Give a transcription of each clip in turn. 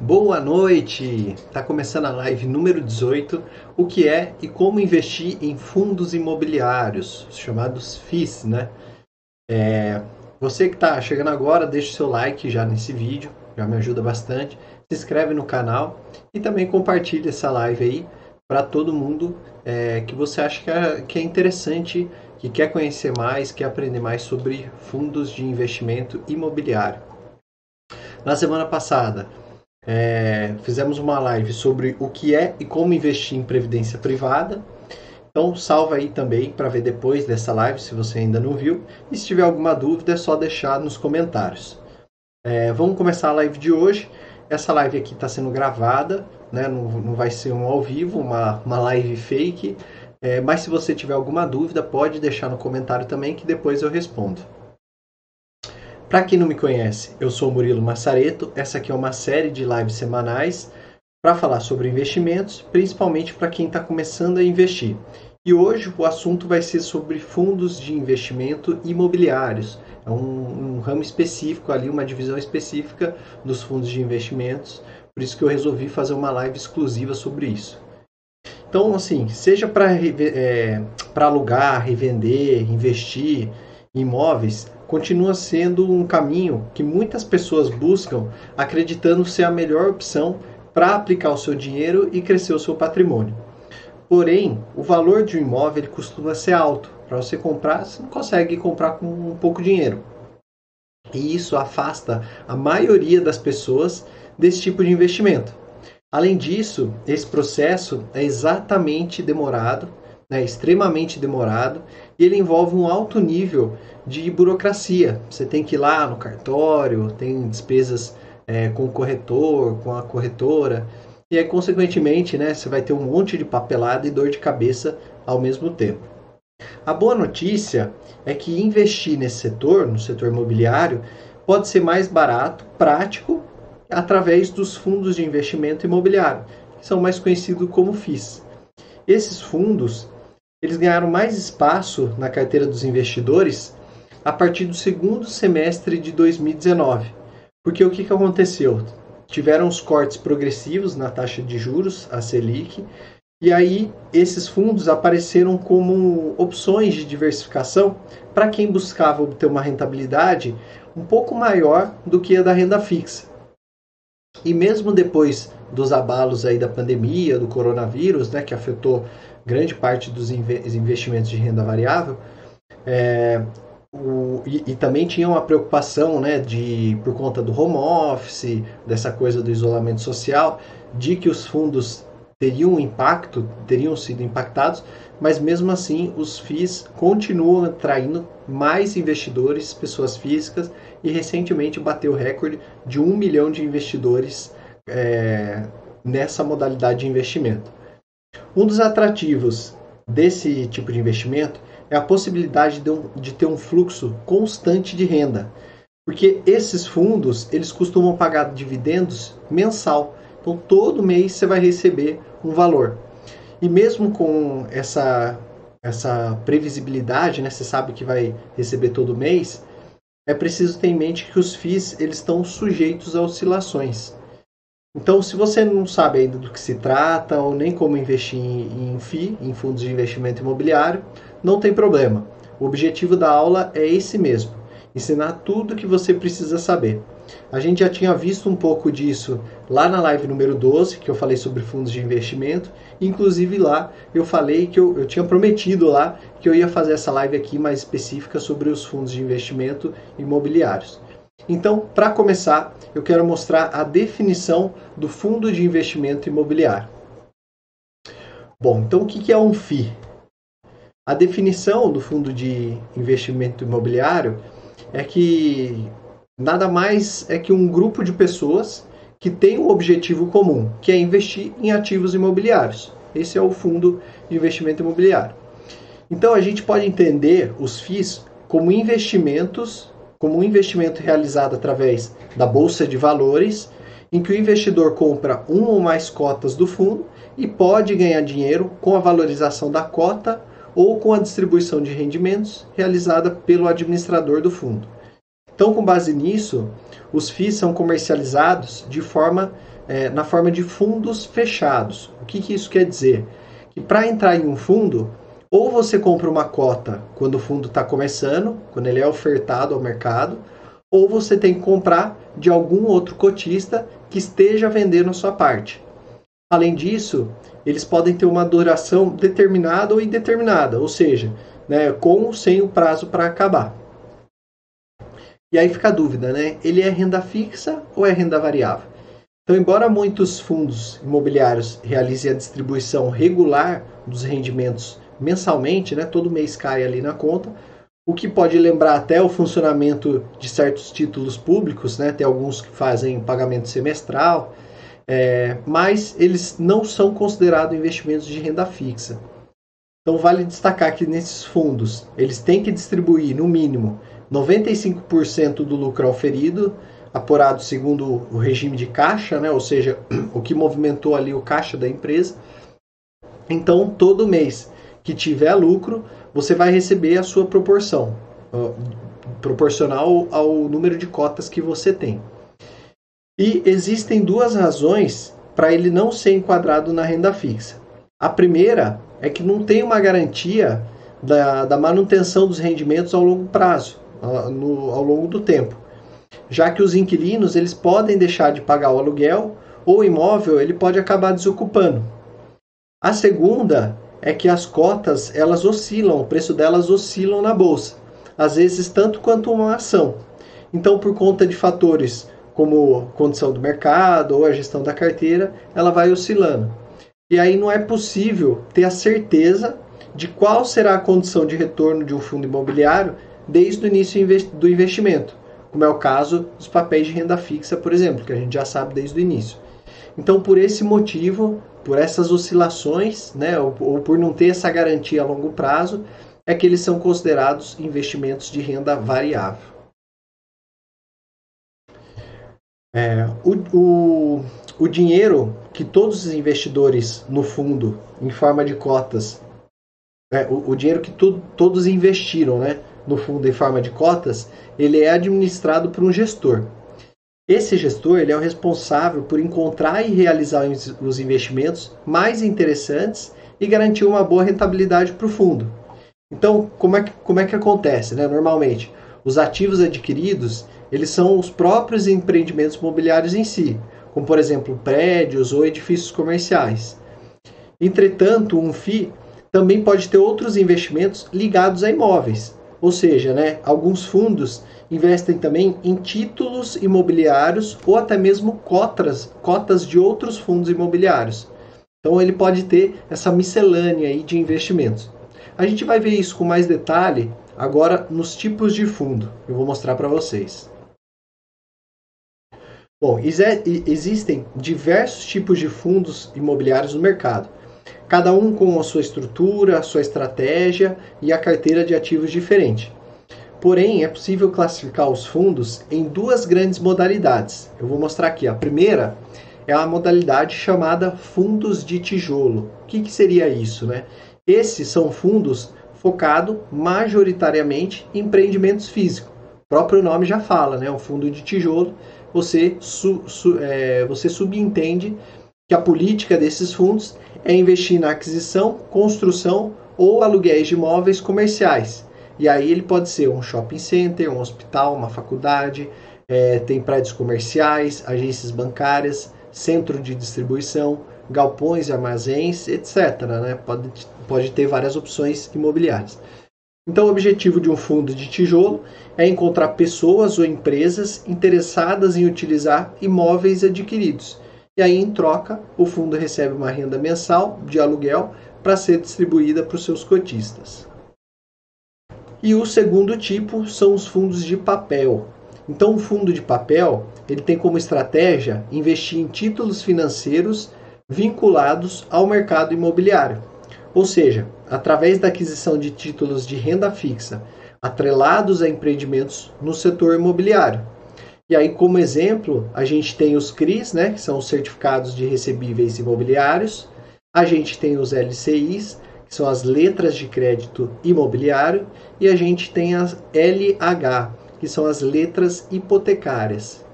Boa noite! Está começando a live número 18, o que é e como investir em fundos imobiliários, chamados FIIs, né? É, você que está chegando agora, deixa o seu like já nesse vídeo, já me ajuda bastante. Se inscreve no canal e também compartilha essa live aí para todo mundo é, que você acha que é, que é interessante, que quer conhecer mais, quer aprender mais sobre fundos de investimento imobiliário. Na semana passada, é, fizemos uma live sobre o que é e como investir em previdência privada. Então salva aí também para ver depois dessa live se você ainda não viu. E se tiver alguma dúvida é só deixar nos comentários. É, vamos começar a live de hoje. Essa live aqui está sendo gravada, né? não, não vai ser um ao vivo, uma, uma live fake. É, mas se você tiver alguma dúvida, pode deixar no comentário também que depois eu respondo. Para quem não me conhece, eu sou Murilo Massareto. Essa aqui é uma série de lives semanais para falar sobre investimentos, principalmente para quem está começando a investir. E hoje o assunto vai ser sobre fundos de investimento imobiliários. É um, um ramo específico ali, uma divisão específica dos fundos de investimentos. Por isso que eu resolvi fazer uma live exclusiva sobre isso. Então, assim, seja para é, alugar, revender, investir imóveis, continua sendo um caminho que muitas pessoas buscam, acreditando ser a melhor opção para aplicar o seu dinheiro e crescer o seu patrimônio. Porém, o valor de um imóvel costuma ser alto. Para você comprar, você não consegue comprar com um pouco dinheiro. E isso afasta a maioria das pessoas desse tipo de investimento. Além disso, esse processo é exatamente demorado, né, extremamente demorado, e ele envolve um alto nível de burocracia. Você tem que ir lá no cartório, tem despesas é, com o corretor, com a corretora, e aí, consequentemente, né, você vai ter um monte de papelada e dor de cabeça ao mesmo tempo. A boa notícia é que investir nesse setor, no setor imobiliário, pode ser mais barato, prático, através dos fundos de investimento imobiliário, que são mais conhecidos como FIIs. Esses fundos eles ganharam mais espaço na carteira dos investidores a partir do segundo semestre de 2019. Porque o que, que aconteceu? Tiveram os cortes progressivos na taxa de juros, a Selic, e aí esses fundos apareceram como opções de diversificação para quem buscava obter uma rentabilidade um pouco maior do que a da renda fixa. E mesmo depois dos abalos aí da pandemia, do coronavírus, né, que afetou grande parte dos investimentos de renda variável, é, o, e, e, também tinha uma preocupação, né, de por conta do home office, dessa coisa do isolamento social, de que os fundos teriam impacto, teriam sido impactados, mas mesmo assim os FIIs continuam atraindo mais investidores, pessoas físicas, e recentemente bateu o recorde de um milhão de investidores é, nessa modalidade de investimento. Um dos atrativos desse tipo de investimento é a possibilidade de, um, de ter um fluxo constante de renda. Porque esses fundos, eles costumam pagar dividendos mensal. Então, todo mês você vai receber um valor. E mesmo com essa, essa previsibilidade, né, você sabe que vai receber todo mês, é preciso ter em mente que os FIIs eles estão sujeitos a oscilações. Então, se você não sabe ainda do que se trata ou nem como investir em, FII, em fundos de investimento imobiliário, não tem problema. O objetivo da aula é esse mesmo: ensinar tudo o que você precisa saber. A gente já tinha visto um pouco disso lá na live número 12, que eu falei sobre fundos de investimento. Inclusive lá eu falei que eu, eu tinha prometido lá que eu ia fazer essa live aqui mais específica sobre os fundos de investimento imobiliários. Então, para começar, eu quero mostrar a definição do fundo de investimento imobiliário. Bom, então o que é um FII? A definição do fundo de investimento imobiliário é que nada mais é que um grupo de pessoas que tem um objetivo comum, que é investir em ativos imobiliários. Esse é o fundo de investimento imobiliário. Então a gente pode entender os FIIs como investimentos como um investimento realizado através da bolsa de valores, em que o investidor compra uma ou mais cotas do fundo e pode ganhar dinheiro com a valorização da cota ou com a distribuição de rendimentos realizada pelo administrador do fundo. Então, com base nisso, os FIIs são comercializados de forma é, na forma de fundos fechados. O que, que isso quer dizer? Que para entrar em um fundo, ou você compra uma cota quando o fundo está começando, quando ele é ofertado ao mercado, ou você tem que comprar de algum outro cotista que esteja vendendo a sua parte. Além disso, eles podem ter uma duração determinada ou indeterminada, ou seja, né, com ou sem o prazo para acabar. E aí fica a dúvida, né? Ele é renda fixa ou é renda variável? Então, embora muitos fundos imobiliários realizem a distribuição regular dos rendimentos mensalmente, né, todo mês cai ali na conta, o que pode lembrar até o funcionamento de certos títulos públicos, né, tem alguns que fazem pagamento semestral, é, mas eles não são considerados investimentos de renda fixa. Então vale destacar que nesses fundos eles têm que distribuir no mínimo 95% do lucro auferido apurado segundo o regime de caixa, né? ou seja, o que movimentou ali o caixa da empresa. Então, todo mês que tiver lucro, você vai receber a sua proporção, proporcional ao número de cotas que você tem. E existem duas razões para ele não ser enquadrado na renda fixa. A primeira é que não tem uma garantia da, da manutenção dos rendimentos ao longo prazo, no, ao longo do tempo já que os inquilinos eles podem deixar de pagar o aluguel ou o imóvel ele pode acabar desocupando. A segunda é que as cotas elas oscilam, o preço delas oscilam na bolsa, às vezes tanto quanto uma ação. Então, por conta de fatores como condição do mercado ou a gestão da carteira, ela vai oscilando. E aí não é possível ter a certeza de qual será a condição de retorno de um fundo imobiliário desde o início do investimento como é o caso dos papéis de renda fixa, por exemplo, que a gente já sabe desde o início. Então, por esse motivo, por essas oscilações, né, ou, ou por não ter essa garantia a longo prazo, é que eles são considerados investimentos de renda variável. É, o, o, o, dinheiro que todos os investidores no fundo, em forma de cotas, é, o, o, dinheiro que tu, todos investiram né, no fundo em forma de cotas, ele é administrado por um gestor. Esse gestor ele é o responsável por encontrar e realizar os investimentos mais interessantes e garantir uma boa rentabilidade para o fundo. Então, como é que, como é que acontece? Né? Normalmente, os ativos adquiridos eles são os próprios empreendimentos imobiliários em si, como por exemplo prédios ou edifícios comerciais. Entretanto, um FII também pode ter outros investimentos ligados a imóveis, ou seja, né, alguns fundos investem também em títulos imobiliários ou até mesmo cotas, cotas de outros fundos imobiliários. Então ele pode ter essa miscelânea aí de investimentos. A gente vai ver isso com mais detalhe agora nos tipos de fundo. Eu vou mostrar para vocês. Bom, existem diversos tipos de fundos imobiliários no mercado cada um com a sua estrutura, a sua estratégia e a carteira de ativos diferente. Porém, é possível classificar os fundos em duas grandes modalidades. Eu vou mostrar aqui. A primeira é a modalidade chamada fundos de tijolo. O que, que seria isso? Né? Esses são fundos focados majoritariamente em empreendimentos físicos. O próprio nome já fala, né? Um fundo de tijolo. Você, su, su, é, você subentende que a política desses fundos é investir na aquisição, construção ou aluguéis de imóveis comerciais. E aí ele pode ser um shopping center, um hospital, uma faculdade, é, tem prédios comerciais, agências bancárias, centro de distribuição, galpões e armazéns, etc. Né? Pode, pode ter várias opções imobiliárias. Então, o objetivo de um fundo de tijolo é encontrar pessoas ou empresas interessadas em utilizar imóveis adquiridos e aí, em troca, o fundo recebe uma renda mensal de aluguel para ser distribuída para os seus cotistas. E o segundo tipo são os fundos de papel. Então, o fundo de papel ele tem como estratégia investir em títulos financeiros vinculados ao mercado imobiliário. Ou seja, através da aquisição de títulos de renda fixa atrelados a empreendimentos no setor imobiliário. E aí, como exemplo, a gente tem os CRIs, né, que são os certificados de recebíveis imobiliários. A gente tem os LCIs, que são as letras de crédito imobiliário, e a gente tem as LH, que são as letras hipotecárias.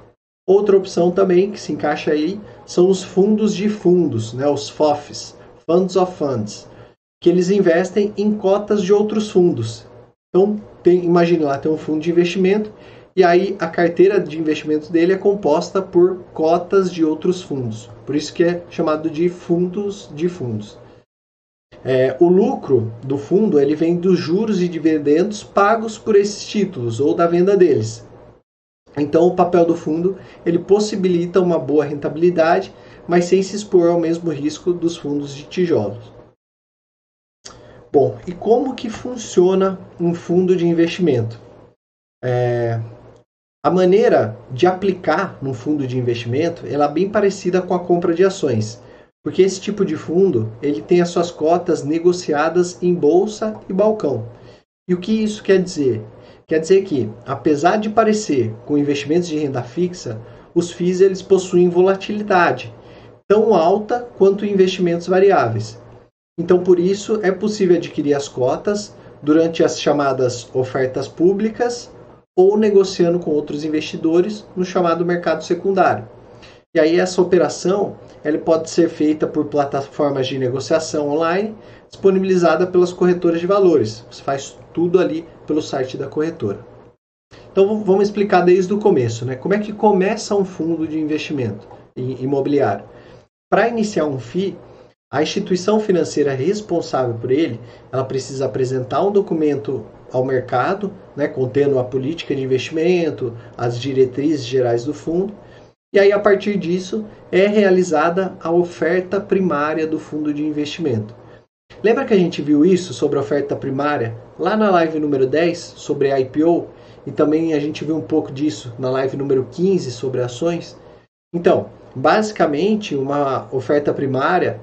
Outra opção também que se encaixa aí são os fundos de fundos, né, os FOFs, Funds of Funds, que eles investem em cotas de outros fundos. Então, tem, imagine lá, tem um fundo de investimento e aí a carteira de investimentos dele é composta por cotas de outros fundos. Por isso que é chamado de fundos de fundos. É, o lucro do fundo ele vem dos juros e dividendos pagos por esses títulos ou da venda deles. Então o papel do fundo ele possibilita uma boa rentabilidade, mas sem se expor ao mesmo risco dos fundos de tijolos. Bom, e como que funciona um fundo de investimento? É, a maneira de aplicar num fundo de investimento ela é bem parecida com a compra de ações, porque esse tipo de fundo ele tem as suas cotas negociadas em bolsa e balcão. E o que isso quer dizer? Quer dizer que, apesar de parecer com investimentos de renda fixa, os FIIs eles possuem volatilidade tão alta quanto investimentos variáveis. Então, por isso, é possível adquirir as cotas durante as chamadas ofertas públicas ou negociando com outros investidores no chamado mercado secundário. E aí essa operação ela pode ser feita por plataformas de negociação online disponibilizada pelas corretoras de valores. Você faz tudo ali pelo site da corretora. Então vamos explicar desde o começo, né? Como é que começa um fundo de investimento imobiliário? Para iniciar um FII, a instituição financeira responsável por ele, ela precisa apresentar um documento ao mercado, né, contendo a política de investimento, as diretrizes gerais do fundo, e aí a partir disso é realizada a oferta primária do fundo de investimento. Lembra que a gente viu isso sobre a oferta primária lá na live número 10 sobre a IPO? E também a gente viu um pouco disso na live número 15 sobre ações? Então, basicamente, uma oferta primária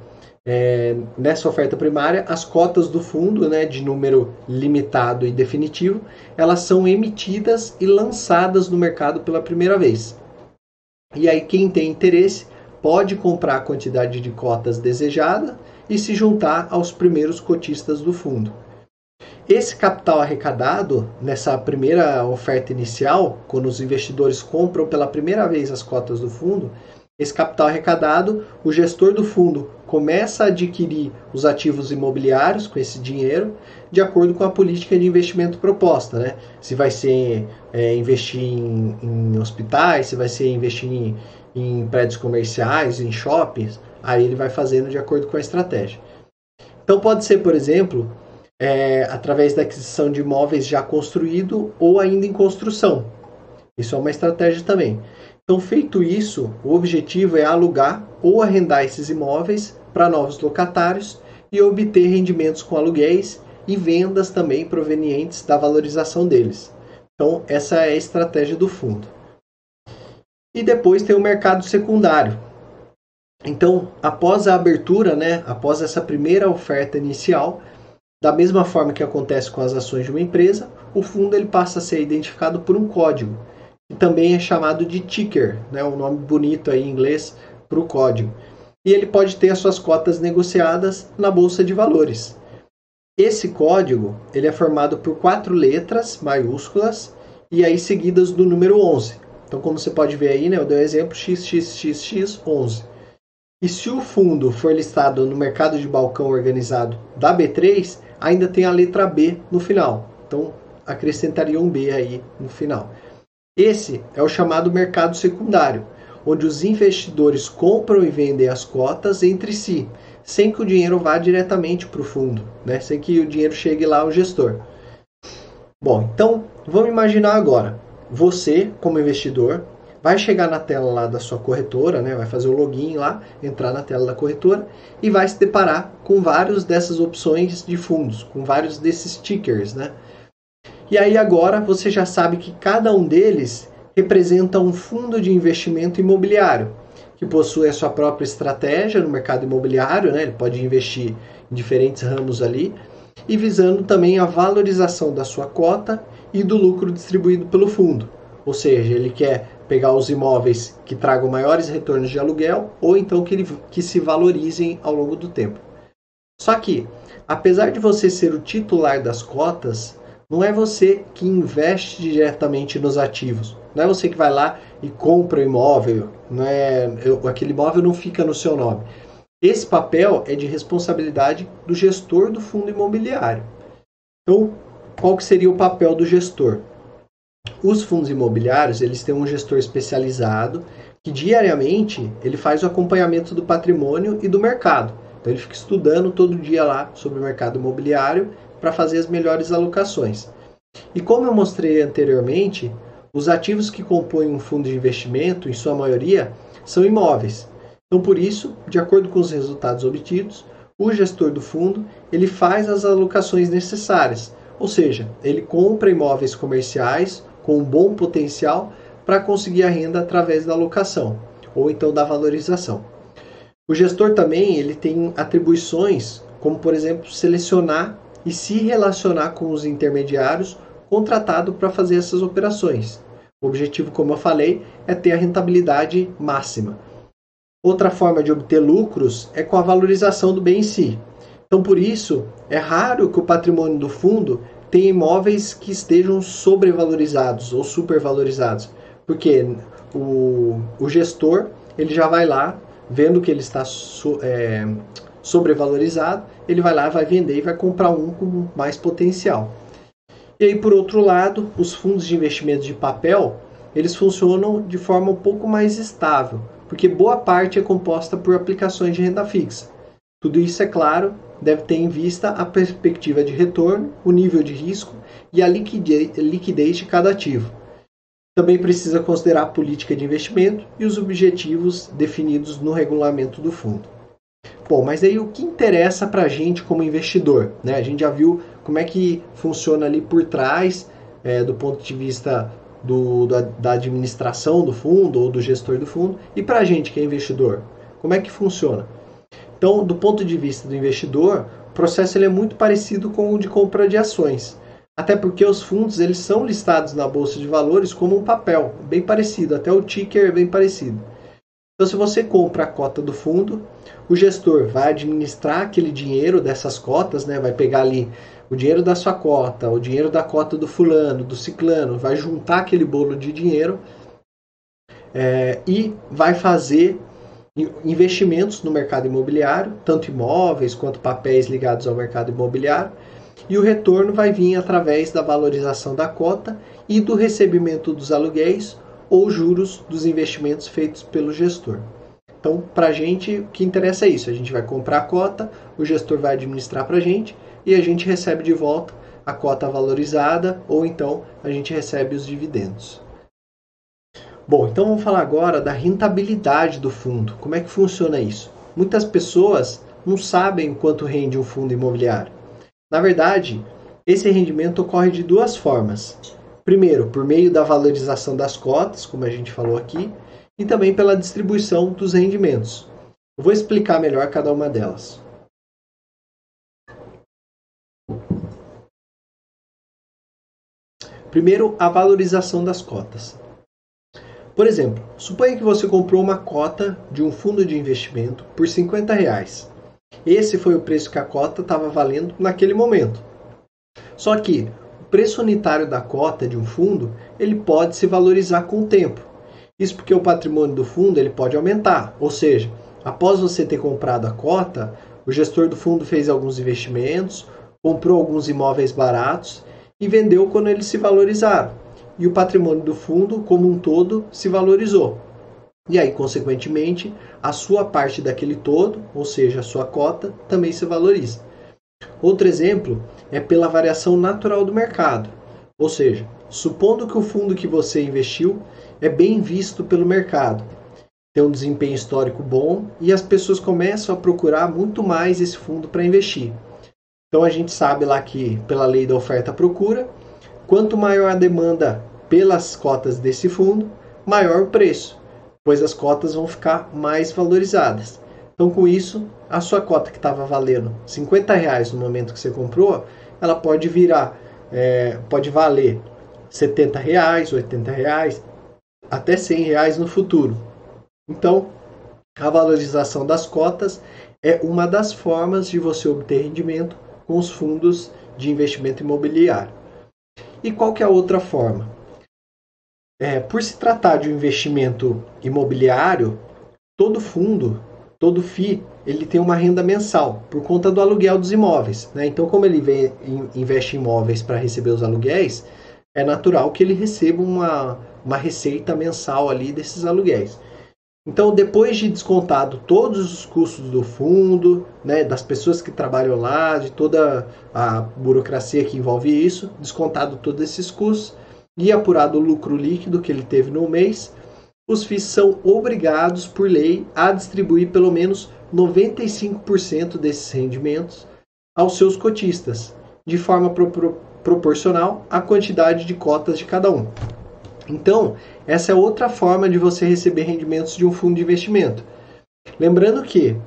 é, nessa oferta primária, as cotas do fundo, né, de número limitado e definitivo, elas são emitidas e lançadas no mercado pela primeira vez. E aí quem tem interesse pode comprar a quantidade de cotas desejada e se juntar aos primeiros cotistas do fundo. Esse capital arrecadado nessa primeira oferta inicial, quando os investidores compram pela primeira vez as cotas do fundo, esse capital arrecadado, o gestor do fundo começa a adquirir os ativos imobiliários com esse dinheiro de acordo com a política de investimento proposta, né? Se vai ser é, investir em, em, hospitais, se vai ser investir em, em prédios comerciais, em shoppings, aí ele vai fazendo de acordo com a estratégia. Então pode ser, por exemplo, é, através da aquisição de imóveis já construído ou ainda em construção. Isso é uma estratégia também. Então, feito isso, o objetivo é alugar ou arrendar esses imóveis para novos locatários e obter rendimentos com aluguéis e vendas também provenientes da valorização deles. Então, essa é a estratégia do fundo. E depois tem o mercado secundário. Então, após a abertura, né, após essa primeira oferta inicial, da mesma forma que acontece com as ações de uma empresa, o fundo ele passa a ser identificado por um código também é chamado de ticker, né, um nome bonito aí em inglês para o código. E ele pode ter as suas cotas negociadas na bolsa de valores. Esse código ele é formado por quatro letras maiúsculas e aí seguidas do número 11. Então, como você pode ver aí, né, eu dei o um exemplo XXXX11. E se o fundo for listado no mercado de balcão organizado da B3, ainda tem a letra B no final. Então, acrescentaria um B aí no final. Esse é o chamado mercado secundário, onde os investidores compram e vendem as cotas entre si, sem que o dinheiro vá diretamente para o fundo, né? sem que o dinheiro chegue lá ao gestor. Bom, então vamos imaginar agora. Você, como investidor, vai chegar na tela lá da sua corretora, né? vai fazer o login lá, entrar na tela da corretora e vai se deparar com vários dessas opções de fundos, com vários desses tickers, né? E aí agora você já sabe que cada um deles representa um fundo de investimento imobiliário, que possui a sua própria estratégia no mercado imobiliário, né? ele pode investir em diferentes ramos ali, e visando também a valorização da sua cota e do lucro distribuído pelo fundo. Ou seja, ele quer pegar os imóveis que tragam maiores retornos de aluguel ou então que, ele, que se valorizem ao longo do tempo. Só que, apesar de você ser o titular das cotas, não é você que investe diretamente nos ativos, Não é você que vai lá e compra o imóvel, não é, eu, aquele imóvel não fica no seu nome. Esse papel é de responsabilidade do gestor do fundo imobiliário. Então, qual que seria o papel do gestor? Os fundos imobiliários, eles têm um gestor especializado que diariamente ele faz o acompanhamento do patrimônio e do mercado. Então ele fica estudando todo dia lá sobre o mercado imobiliário para fazer as melhores alocações. E como eu mostrei anteriormente, os ativos que compõem um fundo de investimento, em sua maioria, são imóveis. Então, por isso, de acordo com os resultados obtidos, o gestor do fundo ele faz as alocações necessárias, ou seja, ele compra imóveis comerciais com um bom potencial para conseguir a renda através da alocação ou então da valorização. O gestor também ele tem atribuições como, por exemplo, selecionar e se relacionar com os intermediários contratados para fazer essas operações. O objetivo, como eu falei, é ter a rentabilidade máxima. Outra forma de obter lucros é com a valorização do bem em si. Então, por isso, é raro que o patrimônio do fundo tenha imóveis que estejam sobrevalorizados ou supervalorizados, porque o, o gestor ele já vai lá, vendo que ele está é, sobrevalorizado, ele vai lá, vai vender e vai comprar um com mais potencial. E aí, por outro lado, os fundos de investimento de papel, eles funcionam de forma um pouco mais estável, porque boa parte é composta por aplicações de renda fixa. Tudo isso, é claro, deve ter em vista a perspectiva de retorno, o nível de risco e a liquidez de cada ativo. Também precisa considerar a política de investimento e os objetivos definidos no regulamento do fundo. Bom, mas aí o que interessa para a gente como investidor? Né? A gente já viu como é que funciona ali por trás, é, do ponto de vista do, da, da, administração do fundo ou do gestor do fundo, e para a gente que é investidor, como é que funciona? Então, do ponto de vista do investidor, o processo ele é muito parecido com o de compra de ações. Até porque os fundos eles são listados na bolsa de valores como um papel, bem parecido, até o ticker é bem parecido. Então, se você compra a cota do fundo, o gestor vai administrar aquele dinheiro dessas cotas, né? vai pegar ali o dinheiro da sua cota, o dinheiro da cota do fulano, do ciclano, vai juntar aquele bolo de dinheiro é, e vai fazer investimentos no mercado imobiliário, tanto imóveis quanto papéis ligados ao mercado imobiliário, e o retorno vai vir através da valorização da cota e do recebimento dos aluguéis ou juros dos investimentos feitos pelo gestor. Então, para a gente, o que interessa é isso: a gente vai comprar a cota, o gestor vai administrar para a gente e a gente recebe de volta a cota valorizada ou então a gente recebe os dividendos. Bom, então vamos falar agora da rentabilidade do fundo. Como é que funciona isso? Muitas pessoas não sabem quanto rende um fundo imobiliário. Na verdade, esse rendimento ocorre de duas formas. Primeiro, por meio da valorização das cotas, como a gente falou aqui, e também pela distribuição dos rendimentos. Eu vou explicar melhor cada uma delas. Primeiro, a valorização das cotas. Por exemplo, suponha que você comprou uma cota de um fundo de investimento por 50 reais. Esse foi o preço que a cota estava valendo naquele momento. Só que preço unitário da cota de um fundo ele pode se valorizar com o tempo. Isso porque o patrimônio do fundo ele pode aumentar, ou seja, após você ter comprado a cota, o gestor do fundo fez alguns investimentos, comprou alguns imóveis baratos e vendeu quando eles se valorizaram. E o patrimônio do fundo, como um todo, se valorizou. E aí, consequentemente, a sua parte daquele todo, ou seja, a sua cota, também se valoriza. Outro exemplo é pela variação natural do mercado. Ou seja, supondo que o fundo que você investiu é bem visto pelo mercado, tem um desempenho histórico bom e as pessoas começam a procurar muito mais esse fundo para investir. Então a gente sabe lá que, pela lei da oferta procura, quanto maior a demanda pelas cotas desse fundo, maior o preço pois as cotas vão ficar mais valorizadas. Então, com isso, a sua cota que estava valendo 50 reais no momento que você comprou, ela pode virar, é, pode valer 70 reais, 80 reais, até 100 reais no futuro. Então, a valorização das cotas é uma das formas de você obter rendimento com os fundos de investimento imobiliário. E qual que é a outra forma? É, por se tratar de um investimento imobiliário, todo fundo, todo FI, ele tem uma renda mensal por conta do aluguel dos imóveis. Né? Então, como ele vem, investe em imóveis para receber os aluguéis, é natural que ele receba uma, uma receita mensal ali desses aluguéis. Então, depois de descontado todos os custos do fundo, né, das pessoas que trabalham lá, de toda a burocracia que envolve isso, descontado todos esses custos e apurado o lucro líquido que ele teve no mês, os FIIs são obrigados por lei a distribuir pelo menos 95% desses rendimentos aos seus cotistas, de forma pro proporcional à quantidade de cotas de cada um. Então, essa é outra forma de você receber rendimentos de um fundo de investimento. Lembrando que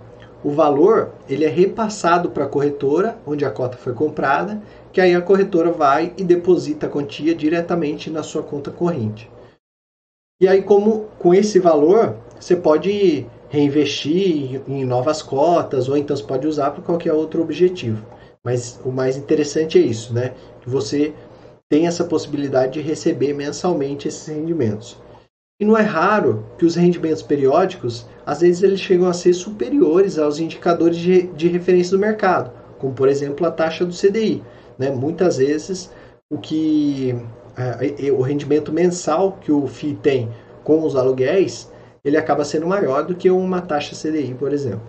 o valor ele é repassado para a corretora, onde a cota foi comprada, que aí a corretora vai e deposita a quantia diretamente na sua conta corrente. E aí, como com esse valor, você pode reinvestir em novas cotas, ou então você pode usar para qualquer outro objetivo. Mas o mais interessante é isso, né? Que você tem essa possibilidade de receber mensalmente esses rendimentos. E não é raro que os rendimentos periódicos, às vezes, eles chegam a ser superiores aos indicadores de, de referência do mercado, como por exemplo a taxa do CDI. Né? Muitas vezes o que é, o rendimento mensal que o FII tem com os aluguéis, ele acaba sendo maior do que uma taxa CDI, por exemplo.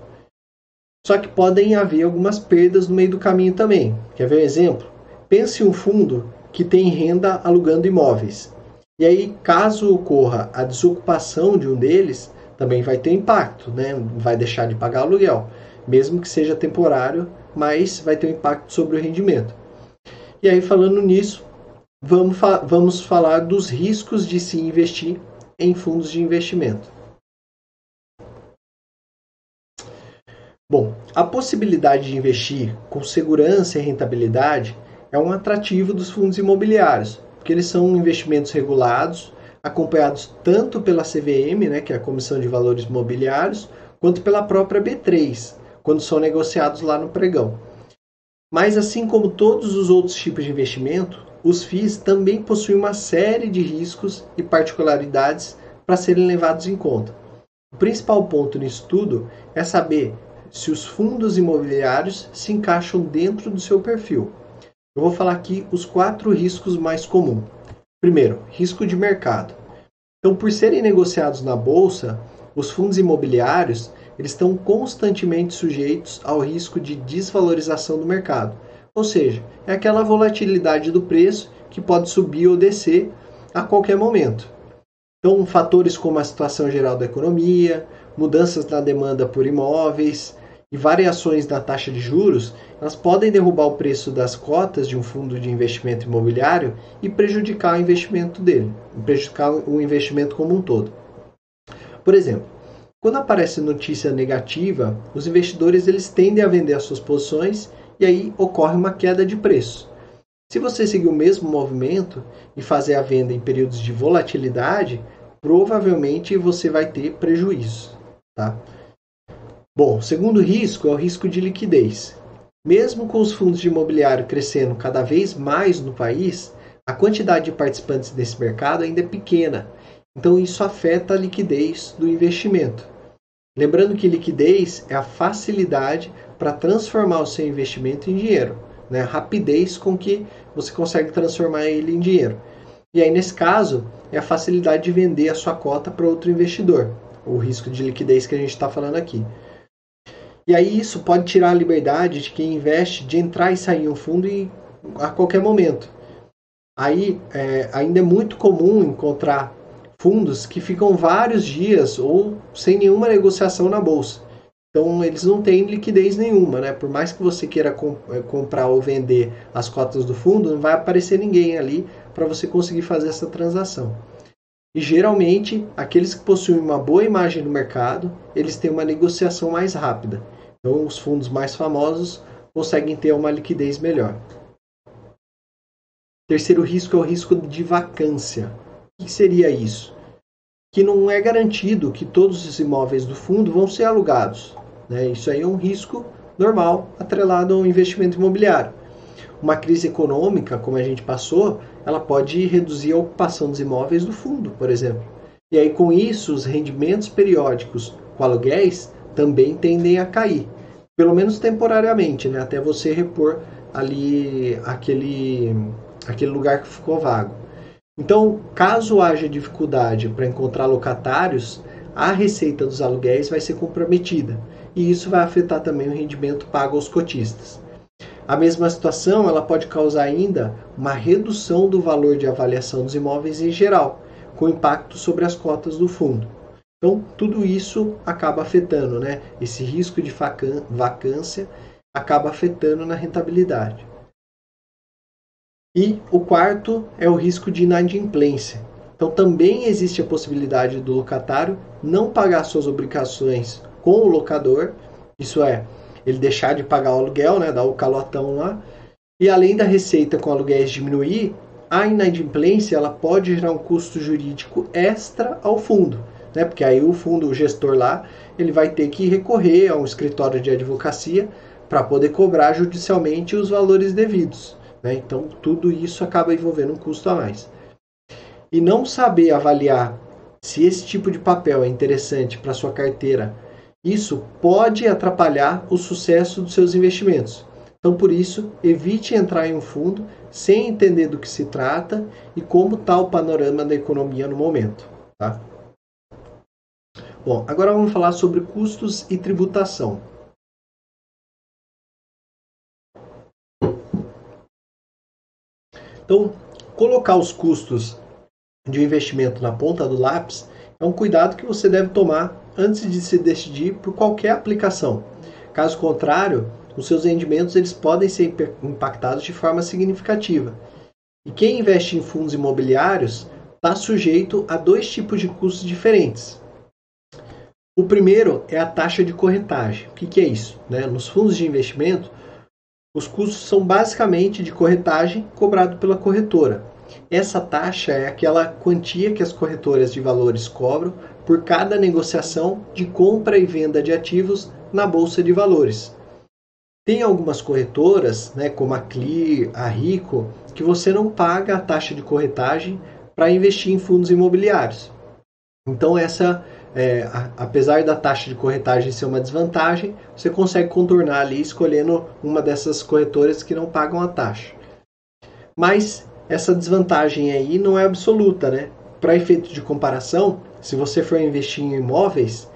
Só que podem haver algumas perdas no meio do caminho também. Quer ver um exemplo? Pense um fundo que tem renda alugando imóveis. E aí, caso ocorra a desocupação de um deles, também vai ter impacto, né? vai deixar de pagar aluguel, mesmo que seja temporário, mas vai ter um impacto sobre o rendimento. E aí, falando nisso, vamos, fa vamos falar dos riscos de se investir em fundos de investimento. Bom, a possibilidade de investir com segurança e rentabilidade é um atrativo dos fundos imobiliários, porque eles são investimentos regulados, acompanhados tanto pela CVM, né, que é a Comissão de Valores Imobiliários, quanto pela própria B3, quando são negociados lá no pregão. Mas assim como todos os outros tipos de investimento, os FIIs também possuem uma série de riscos e particularidades para serem levados em conta. O principal ponto nisso tudo é saber se os fundos imobiliários se encaixam dentro do seu perfil. Eu vou falar aqui os quatro riscos mais comuns. Primeiro, risco de mercado. Então, por serem negociados na bolsa, os fundos imobiliários eles estão constantemente sujeitos ao risco de desvalorização do mercado. Ou seja, é aquela volatilidade do preço que pode subir ou descer a qualquer momento. Então, fatores como a situação geral da economia, mudanças na demanda por imóveis, e variações da taxa de juros, elas podem derrubar o preço das cotas de um fundo de investimento imobiliário e prejudicar o investimento dele, prejudicar o investimento como um todo. Por exemplo, quando aparece notícia negativa, os investidores eles tendem a vender as suas posições e aí ocorre uma queda de preço. Se você seguir o mesmo movimento e fazer a venda em períodos de volatilidade, provavelmente você vai ter prejuízo, tá? Bom, o segundo risco é o risco de liquidez. Mesmo com os fundos de imobiliário crescendo cada vez mais no país, a quantidade de participantes desse mercado ainda é pequena, então isso afeta a liquidez do investimento. Lembrando que liquidez é a facilidade para transformar o seu investimento em dinheiro, né? a rapidez com que você consegue transformar ele em dinheiro. E aí, nesse caso, é a facilidade de vender a sua cota para outro investidor, o risco de liquidez que a gente está falando aqui. E aí isso pode tirar a liberdade de quem investe de entrar e sair um fundo e, a qualquer momento. Aí é, ainda é muito comum encontrar fundos que ficam vários dias ou sem nenhuma negociação na bolsa. Então eles não têm liquidez nenhuma, né? Por mais que você queira é, comprar ou vender as cotas do fundo, não vai aparecer ninguém ali para você conseguir fazer essa transação. E geralmente, aqueles que possuem uma boa imagem no mercado, eles têm uma negociação mais rápida. Então, os fundos mais famosos conseguem ter uma liquidez melhor. Terceiro risco é o risco de vacância. O que seria isso? Que não é garantido que todos os imóveis do fundo vão ser alugados. Né? Isso aí é um risco normal atrelado ao investimento imobiliário. Uma crise econômica, como a gente passou, ela pode reduzir a ocupação dos imóveis do fundo, por exemplo. E aí, com isso, os rendimentos periódicos com aluguéis também tendem a cair, pelo menos temporariamente, né? até você repor ali aquele, aquele lugar que ficou vago. Então, caso haja dificuldade para encontrar locatários, a receita dos aluguéis vai ser comprometida e isso vai afetar também o rendimento pago aos cotistas. A mesma situação ela pode causar ainda uma redução do valor de avaliação dos imóveis em geral, com impacto sobre as cotas do fundo. Então, tudo isso acaba afetando, né? Esse risco de vacância acaba afetando na rentabilidade. E o quarto é o risco de inadimplência. Então, também existe a possibilidade do locatário não pagar suas obrigações com o locador, isso é, ele deixar de pagar o aluguel, né, dar o calotão lá, e além da receita com aluguéis diminuir, a inadimplência ela pode gerar um custo jurídico extra ao fundo, né? Porque aí o fundo, o gestor lá, ele vai ter que recorrer a um escritório de advocacia para poder cobrar judicialmente os valores devidos. Né? Então tudo isso acaba envolvendo um custo a mais. E não saber avaliar se esse tipo de papel é interessante para sua carteira, isso pode atrapalhar o sucesso dos seus investimentos. Então, por isso, evite entrar em um fundo sem entender do que se trata e como está o panorama da economia no momento. Tá? Bom, agora vamos falar sobre custos e tributação. Então, colocar os custos de um investimento na ponta do lápis é um cuidado que você deve tomar antes de se decidir por qualquer aplicação. Caso contrário, os seus rendimentos eles podem ser impactados de forma significativa. E quem investe em fundos imobiliários está sujeito a dois tipos de custos diferentes. O primeiro é a taxa de corretagem. O que, que é isso? Né? Nos fundos de investimento, os custos são basicamente de corretagem cobrado pela corretora. Essa taxa é aquela quantia que as corretoras de valores cobram por cada negociação de compra e venda de ativos na bolsa de valores. Tem algumas corretoras, né, como a Clear, a Rico, que você não paga a taxa de corretagem para investir em fundos imobiliários. Então essa, é, a, apesar da taxa de corretagem ser uma desvantagem, você consegue contornar ali escolhendo uma dessas corretoras que não pagam a taxa. Mas essa desvantagem aí não é absoluta, né? Para efeito de comparação, se você for investir em imóveis,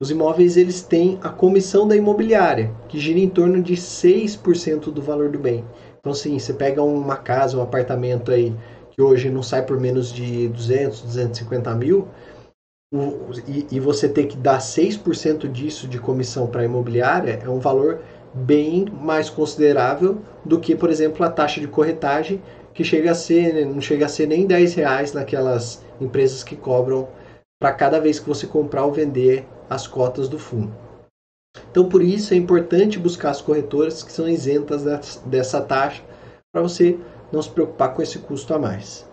os imóveis eles têm a comissão da imobiliária, que gira em torno de 6% do valor do bem. Então, sim, você pega uma casa, um apartamento aí, que hoje não sai por menos de 200, 250 mil, e, e você ter que dar 6% disso de comissão para a imobiliária, é um valor bem mais considerável do que, por exemplo, a taxa de corretagem, que chega a ser, não chega a ser nem 10 reais naquelas empresas que cobram para cada vez que você comprar ou vender as cotas do fundo. Então, por isso é importante buscar as corretoras que são isentas dessa taxa para você não se preocupar com esse custo a mais.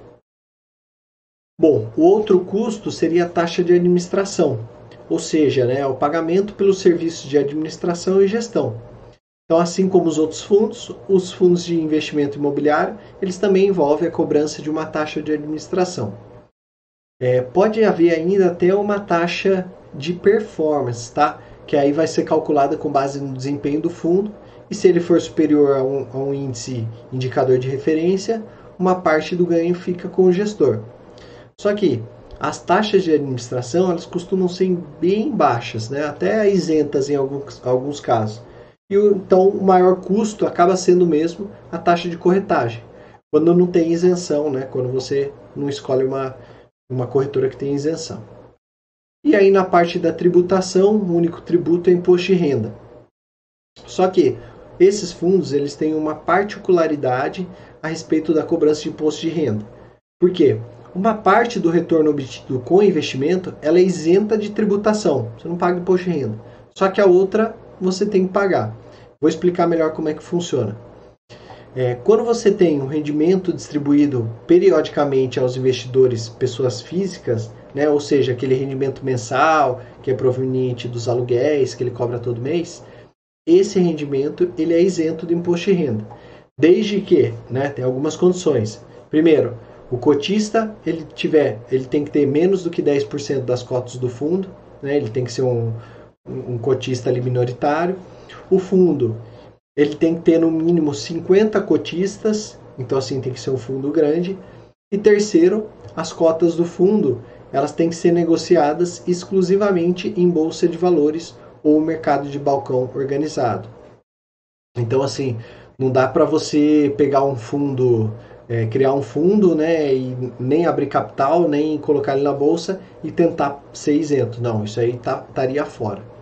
Bom, o outro custo seria a taxa de administração, ou seja, né, o pagamento pelos serviços de administração e gestão. Então, assim como os outros fundos, os fundos de investimento imobiliário, eles também envolvem a cobrança de uma taxa de administração. É, pode haver ainda até uma taxa de performance, tá? Que aí vai ser calculada com base no desempenho do fundo e se ele for superior a um, a um índice indicador de referência, uma parte do ganho fica com o gestor. Só que as taxas de administração elas costumam ser bem baixas, né? até isentas em alguns, alguns casos. E então o maior custo acaba sendo mesmo a taxa de corretagem, quando não tem isenção, né? quando você não escolhe uma, uma corretora que tem isenção. E aí na parte da tributação, o único tributo é imposto de renda. Só que esses fundos eles têm uma particularidade a respeito da cobrança de imposto de renda. Por quê? Uma parte do retorno obtido com investimento ela é isenta de tributação. Você não paga imposto de renda. Só que a outra você tem que pagar. Vou explicar melhor como é que funciona. É, quando você tem um rendimento distribuído periodicamente aos investidores, pessoas físicas, né, ou seja, aquele rendimento mensal que é proveniente dos aluguéis que ele cobra todo mês, esse rendimento ele é isento de imposto de renda, desde que, né, tem algumas condições. Primeiro, o cotista ele tiver, ele tem que ter menos do que 10% das cotas do fundo, né? Ele tem que ser um, um cotista ali minoritário. O fundo ele tem que ter no mínimo 50 cotistas, então assim tem que ser um fundo grande. E terceiro, as cotas do fundo elas têm que ser negociadas exclusivamente em bolsa de valores ou mercado de balcão organizado. Então assim, não dá para você pegar um fundo é, criar um fundo, né, e nem abrir capital, nem colocar ele na bolsa e tentar ser isento. Não, isso aí tá, estaria fora.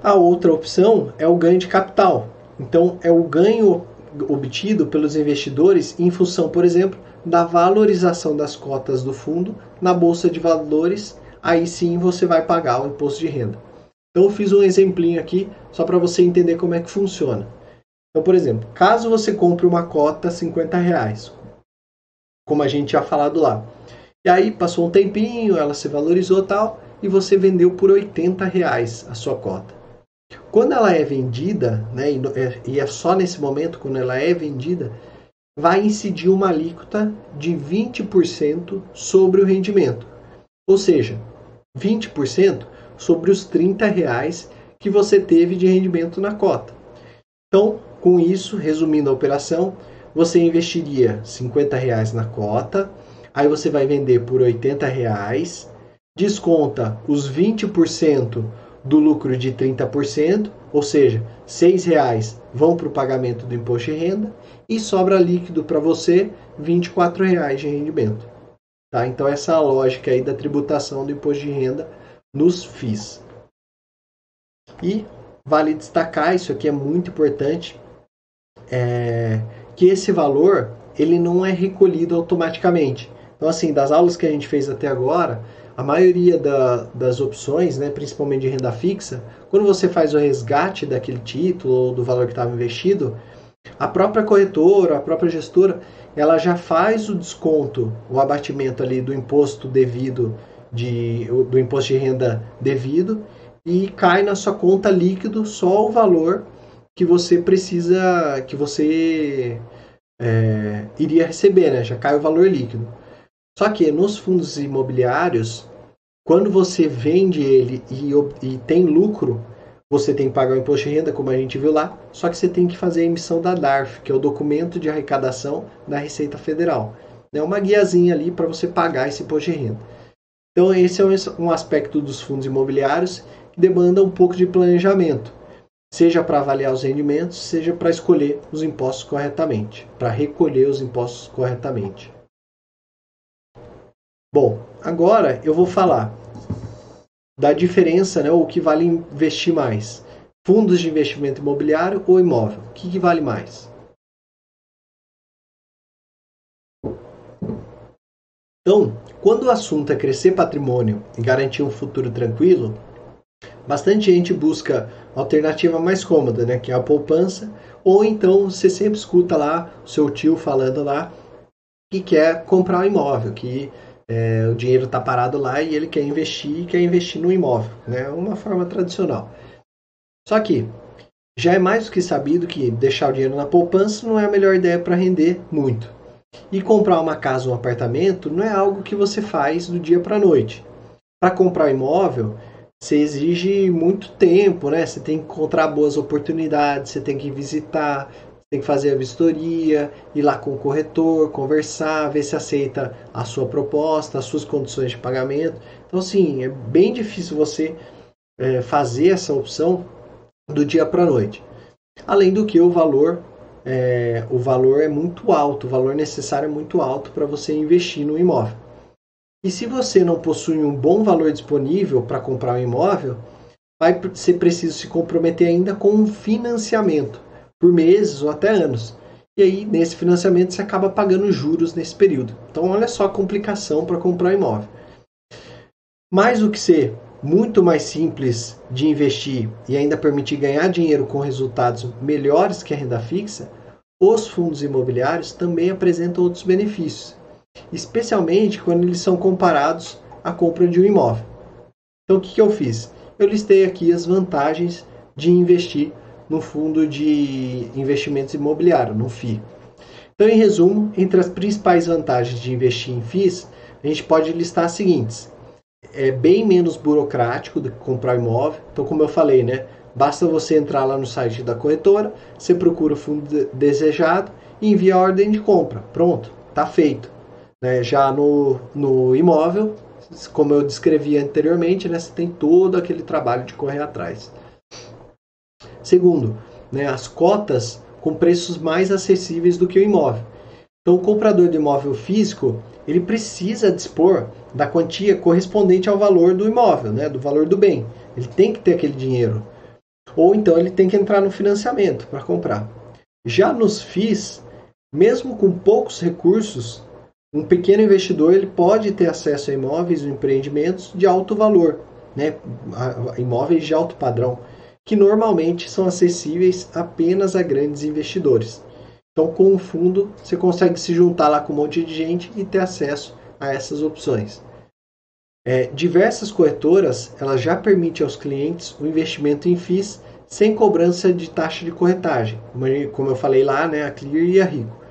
A outra opção é o ganho de capital. Então, é o ganho obtido pelos investidores em função, por exemplo, da valorização das cotas do fundo na bolsa de valores. Aí sim você vai pagar o imposto de renda. Então, eu fiz um exemplinho aqui só para você entender como é que funciona. Então, por exemplo, caso você compre uma cota 50 reais, como a gente tinha falado lá, e aí passou um tempinho, ela se valorizou tal, e você vendeu por 80 reais a sua cota. Quando ela é vendida, né, e é só nesse momento quando ela é vendida, vai incidir uma alíquota de 20% sobre o rendimento. Ou seja, 20% sobre os 30 reais que você teve de rendimento na cota. Então, com isso, resumindo a operação, você investiria 50 reais na cota, aí você vai vender por 80 reais, desconta os 20% do lucro de 30%, ou seja, 6 reais vão para o pagamento do imposto de renda e sobra líquido para você 24 reais de rendimento. Tá? Então essa é a lógica aí da tributação do imposto de renda nos FIIs. E vale destacar, isso aqui é muito importante, é, que esse valor ele não é recolhido automaticamente. Então, assim, das aulas que a gente fez até agora, a maioria da, das opções, né, principalmente de renda fixa, quando você faz o resgate daquele título ou do valor que estava investido, a própria corretora, a própria gestora, ela já faz o desconto, o abatimento ali do imposto devido, de, do imposto de renda devido, e cai na sua conta líquido só o valor que você precisa, que você é, iria receber, né? Já cai o valor líquido. Só que nos fundos imobiliários, quando você vende ele e, e tem lucro, você tem que pagar o imposto de renda, como a gente viu lá, só que você tem que fazer a emissão da DARF, que é o documento de arrecadação da Receita Federal. É uma guiazinha ali para você pagar esse imposto de renda. Então, esse é um aspecto dos fundos imobiliários que demanda um pouco de planejamento seja para avaliar os rendimentos, seja para escolher os impostos corretamente, para recolher os impostos corretamente. Bom, agora eu vou falar da diferença, né, o que vale investir mais. Fundos de investimento imobiliário ou imóvel? O que, que vale mais? Então, quando o assunto é crescer patrimônio e garantir um futuro tranquilo, bastante gente busca alternativa mais cômoda, né, que é a poupança, ou então você sempre escuta lá o seu tio falando lá que quer comprar um imóvel, que é, o dinheiro está parado lá e ele quer investir, quer investir no imóvel, né, uma forma tradicional. Só que já é mais do que sabido que deixar o dinheiro na poupança não é a melhor ideia para render muito. E comprar uma casa ou um apartamento não é algo que você faz do dia para a noite. Para comprar imóvel, você exige muito tempo, né? Você tem que encontrar boas oportunidades, você tem que visitar, tem que fazer a vistoria, ir lá com o corretor, conversar, ver se aceita a sua proposta, as suas condições de pagamento. Então, assim, é bem difícil você é, fazer essa opção do dia para a noite. Além do que o valor, é, o valor é muito alto, o valor necessário é muito alto para você investir no imóvel. E se você não possui um bom valor disponível para comprar um imóvel, vai ser preciso se comprometer ainda com um financiamento por meses ou até anos. E aí, nesse financiamento, você acaba pagando juros nesse período. Então, olha só a complicação para comprar um imóvel. Mais do que ser muito mais simples de investir e ainda permitir ganhar dinheiro com resultados melhores que a renda fixa, os fundos imobiliários também apresentam outros benefícios especialmente quando eles são comparados à compra de um imóvel. Então, o que, que eu fiz? Eu listei aqui as vantagens de investir no fundo de investimentos imobiliários, no FI. Então, em resumo, entre as principais vantagens de investir em FIIs, a gente pode listar as seguintes. É bem menos burocrático do que comprar imóvel. Então, como eu falei, né? Basta você entrar lá no site da corretora, você procura o fundo desejado e envia a ordem de compra. Pronto, está feito. Né? Já no, no imóvel, como eu descrevi anteriormente, né, você tem todo aquele trabalho de correr atrás. Segundo, né, as cotas com preços mais acessíveis do que o imóvel. Então, o comprador de imóvel físico ele precisa dispor da quantia correspondente ao valor do imóvel, né, do valor do bem. Ele tem que ter aquele dinheiro. Ou então ele tem que entrar no financiamento para comprar. Já nos FIIs, mesmo com poucos recursos, um pequeno investidor ele pode ter acesso a imóveis ou empreendimentos de alto valor, né? imóveis de alto padrão, que normalmente são acessíveis apenas a grandes investidores. Então, com o fundo, você consegue se juntar lá com um monte de gente e ter acesso a essas opções. É, diversas corretoras elas já permitem aos clientes o investimento em FIIs sem cobrança de taxa de corretagem, como eu falei lá, né, a Clear e a Rico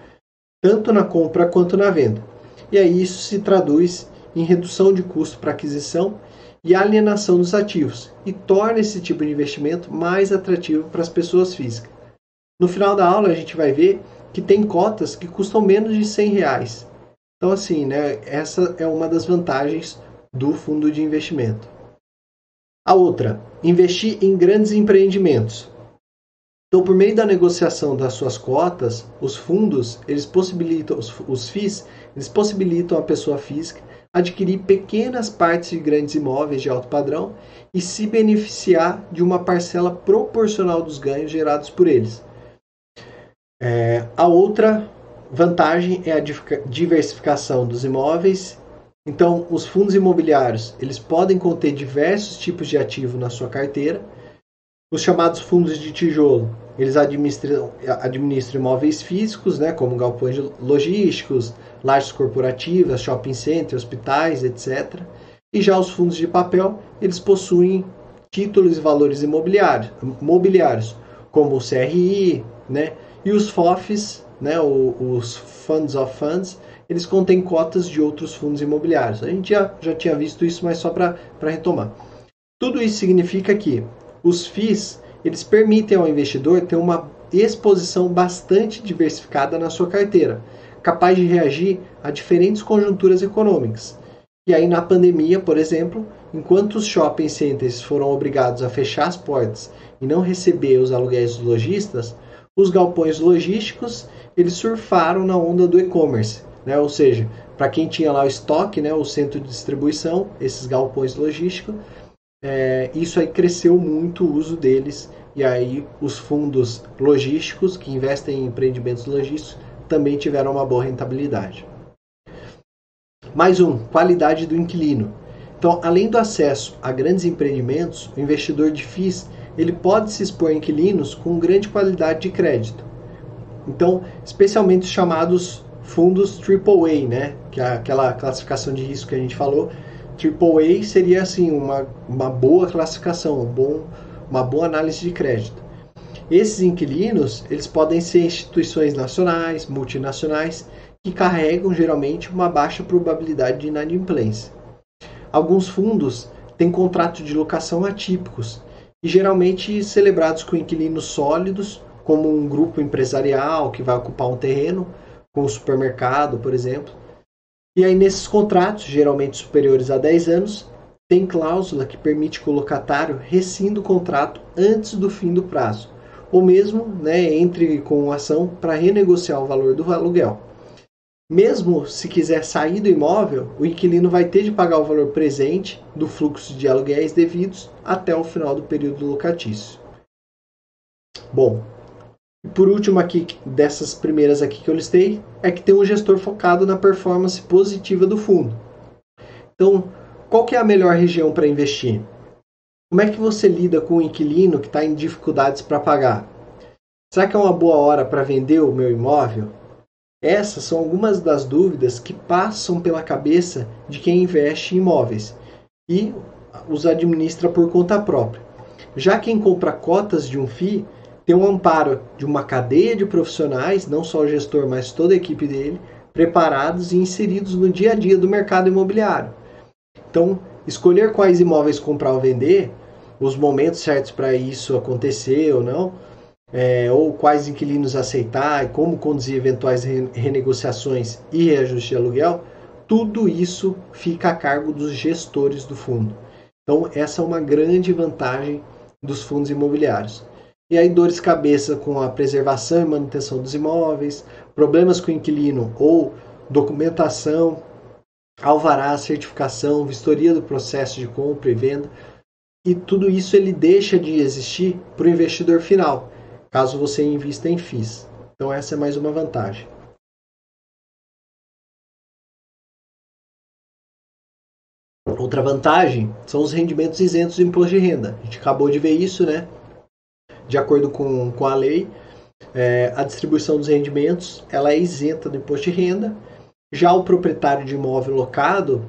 tanto na compra quanto na venda. E aí isso se traduz em redução de custo para aquisição e alienação dos ativos e torna esse tipo de investimento mais atrativo para as pessoas físicas. No final da aula a gente vai ver que tem cotas que custam menos de 100 reais. Então assim, né, essa é uma das vantagens do fundo de investimento. A outra, investir em grandes empreendimentos. Então, por meio da negociação das suas cotas, os fundos, eles possibilitam, os, os FIIs, eles possibilitam a pessoa física adquirir pequenas partes de grandes imóveis de alto padrão e se beneficiar de uma parcela proporcional dos ganhos gerados por eles. É, a outra vantagem é a diversificação dos imóveis. Então, os fundos imobiliários eles podem conter diversos tipos de ativo na sua carteira os chamados fundos de tijolo, eles administram, administram imóveis físicos, né, como galpões logísticos, lajes corporativas, shopping centers, hospitais, etc. E já os fundos de papel, eles possuem títulos e valores imobiliários, mobiliários, como o CRI, né, e os FOFs, né, os Funds of Funds, eles contêm cotas de outros fundos imobiliários. A gente já, já tinha visto isso, mas só para retomar. Tudo isso significa que os FIIs eles permitem ao investidor ter uma exposição bastante diversificada na sua carteira, capaz de reagir a diferentes conjunturas econômicas. E aí na pandemia, por exemplo, enquanto os shopping centers foram obrigados a fechar as portas e não receber os aluguéis dos lojistas, os galpões logísticos eles surfaram na onda do e-commerce, né? Ou seja, para quem tinha lá o estoque, né, o centro de distribuição, esses galpões logísticos, é, isso aí cresceu muito o uso deles e aí os fundos logísticos que investem em empreendimentos logísticos também tiveram uma boa rentabilidade. Mais um, qualidade do inquilino. Então, além do acesso a grandes empreendimentos, o investidor de FIIs ele pode se expor a inquilinos com grande qualidade de crédito. Então, especialmente os chamados fundos AAA, né? que é aquela classificação de risco que a gente falou, AAA seria assim uma, uma boa classificação, um bom, uma boa análise de crédito. Esses inquilinos eles podem ser instituições nacionais, multinacionais, que carregam geralmente uma baixa probabilidade de inadimplência. Alguns fundos têm contratos de locação atípicos e geralmente celebrados com inquilinos sólidos, como um grupo empresarial que vai ocupar um terreno, com um supermercado, por exemplo e aí, nesses contratos, geralmente superiores a 10 anos, tem cláusula que permite que o locatário rescinda o contrato antes do fim do prazo, ou mesmo né, entre com ação para renegociar o valor do aluguel. Mesmo se quiser sair do imóvel, o inquilino vai ter de pagar o valor presente do fluxo de aluguéis devidos até o final do período locatício. Bom, por último aqui, dessas primeiras aqui que eu listei, é que tem um gestor focado na performance positiva do fundo. Então, qual que é a melhor região para investir? Como é que você lida com o inquilino que está em dificuldades para pagar? Será que é uma boa hora para vender o meu imóvel? Essas são algumas das dúvidas que passam pela cabeça de quem investe em imóveis e os administra por conta própria. Já quem compra cotas de um FII ter um amparo de uma cadeia de profissionais, não só o gestor, mas toda a equipe dele, preparados e inseridos no dia a dia do mercado imobiliário. Então, escolher quais imóveis comprar ou vender, os momentos certos para isso acontecer ou não, é, ou quais inquilinos aceitar e como conduzir eventuais renegociações e reajuste de aluguel, tudo isso fica a cargo dos gestores do fundo. Então, essa é uma grande vantagem dos fundos imobiliários. E aí, dores de cabeça com a preservação e manutenção dos imóveis, problemas com o inquilino ou documentação, alvará, certificação, vistoria do processo de compra e venda. E tudo isso ele deixa de existir para o investidor final, caso você invista em FIIs. Então, essa é mais uma vantagem. Outra vantagem são os rendimentos isentos do imposto de renda. A gente acabou de ver isso, né? De acordo com, com a lei, é, a distribuição dos rendimentos ela é isenta do imposto de renda. Já o proprietário de imóvel locado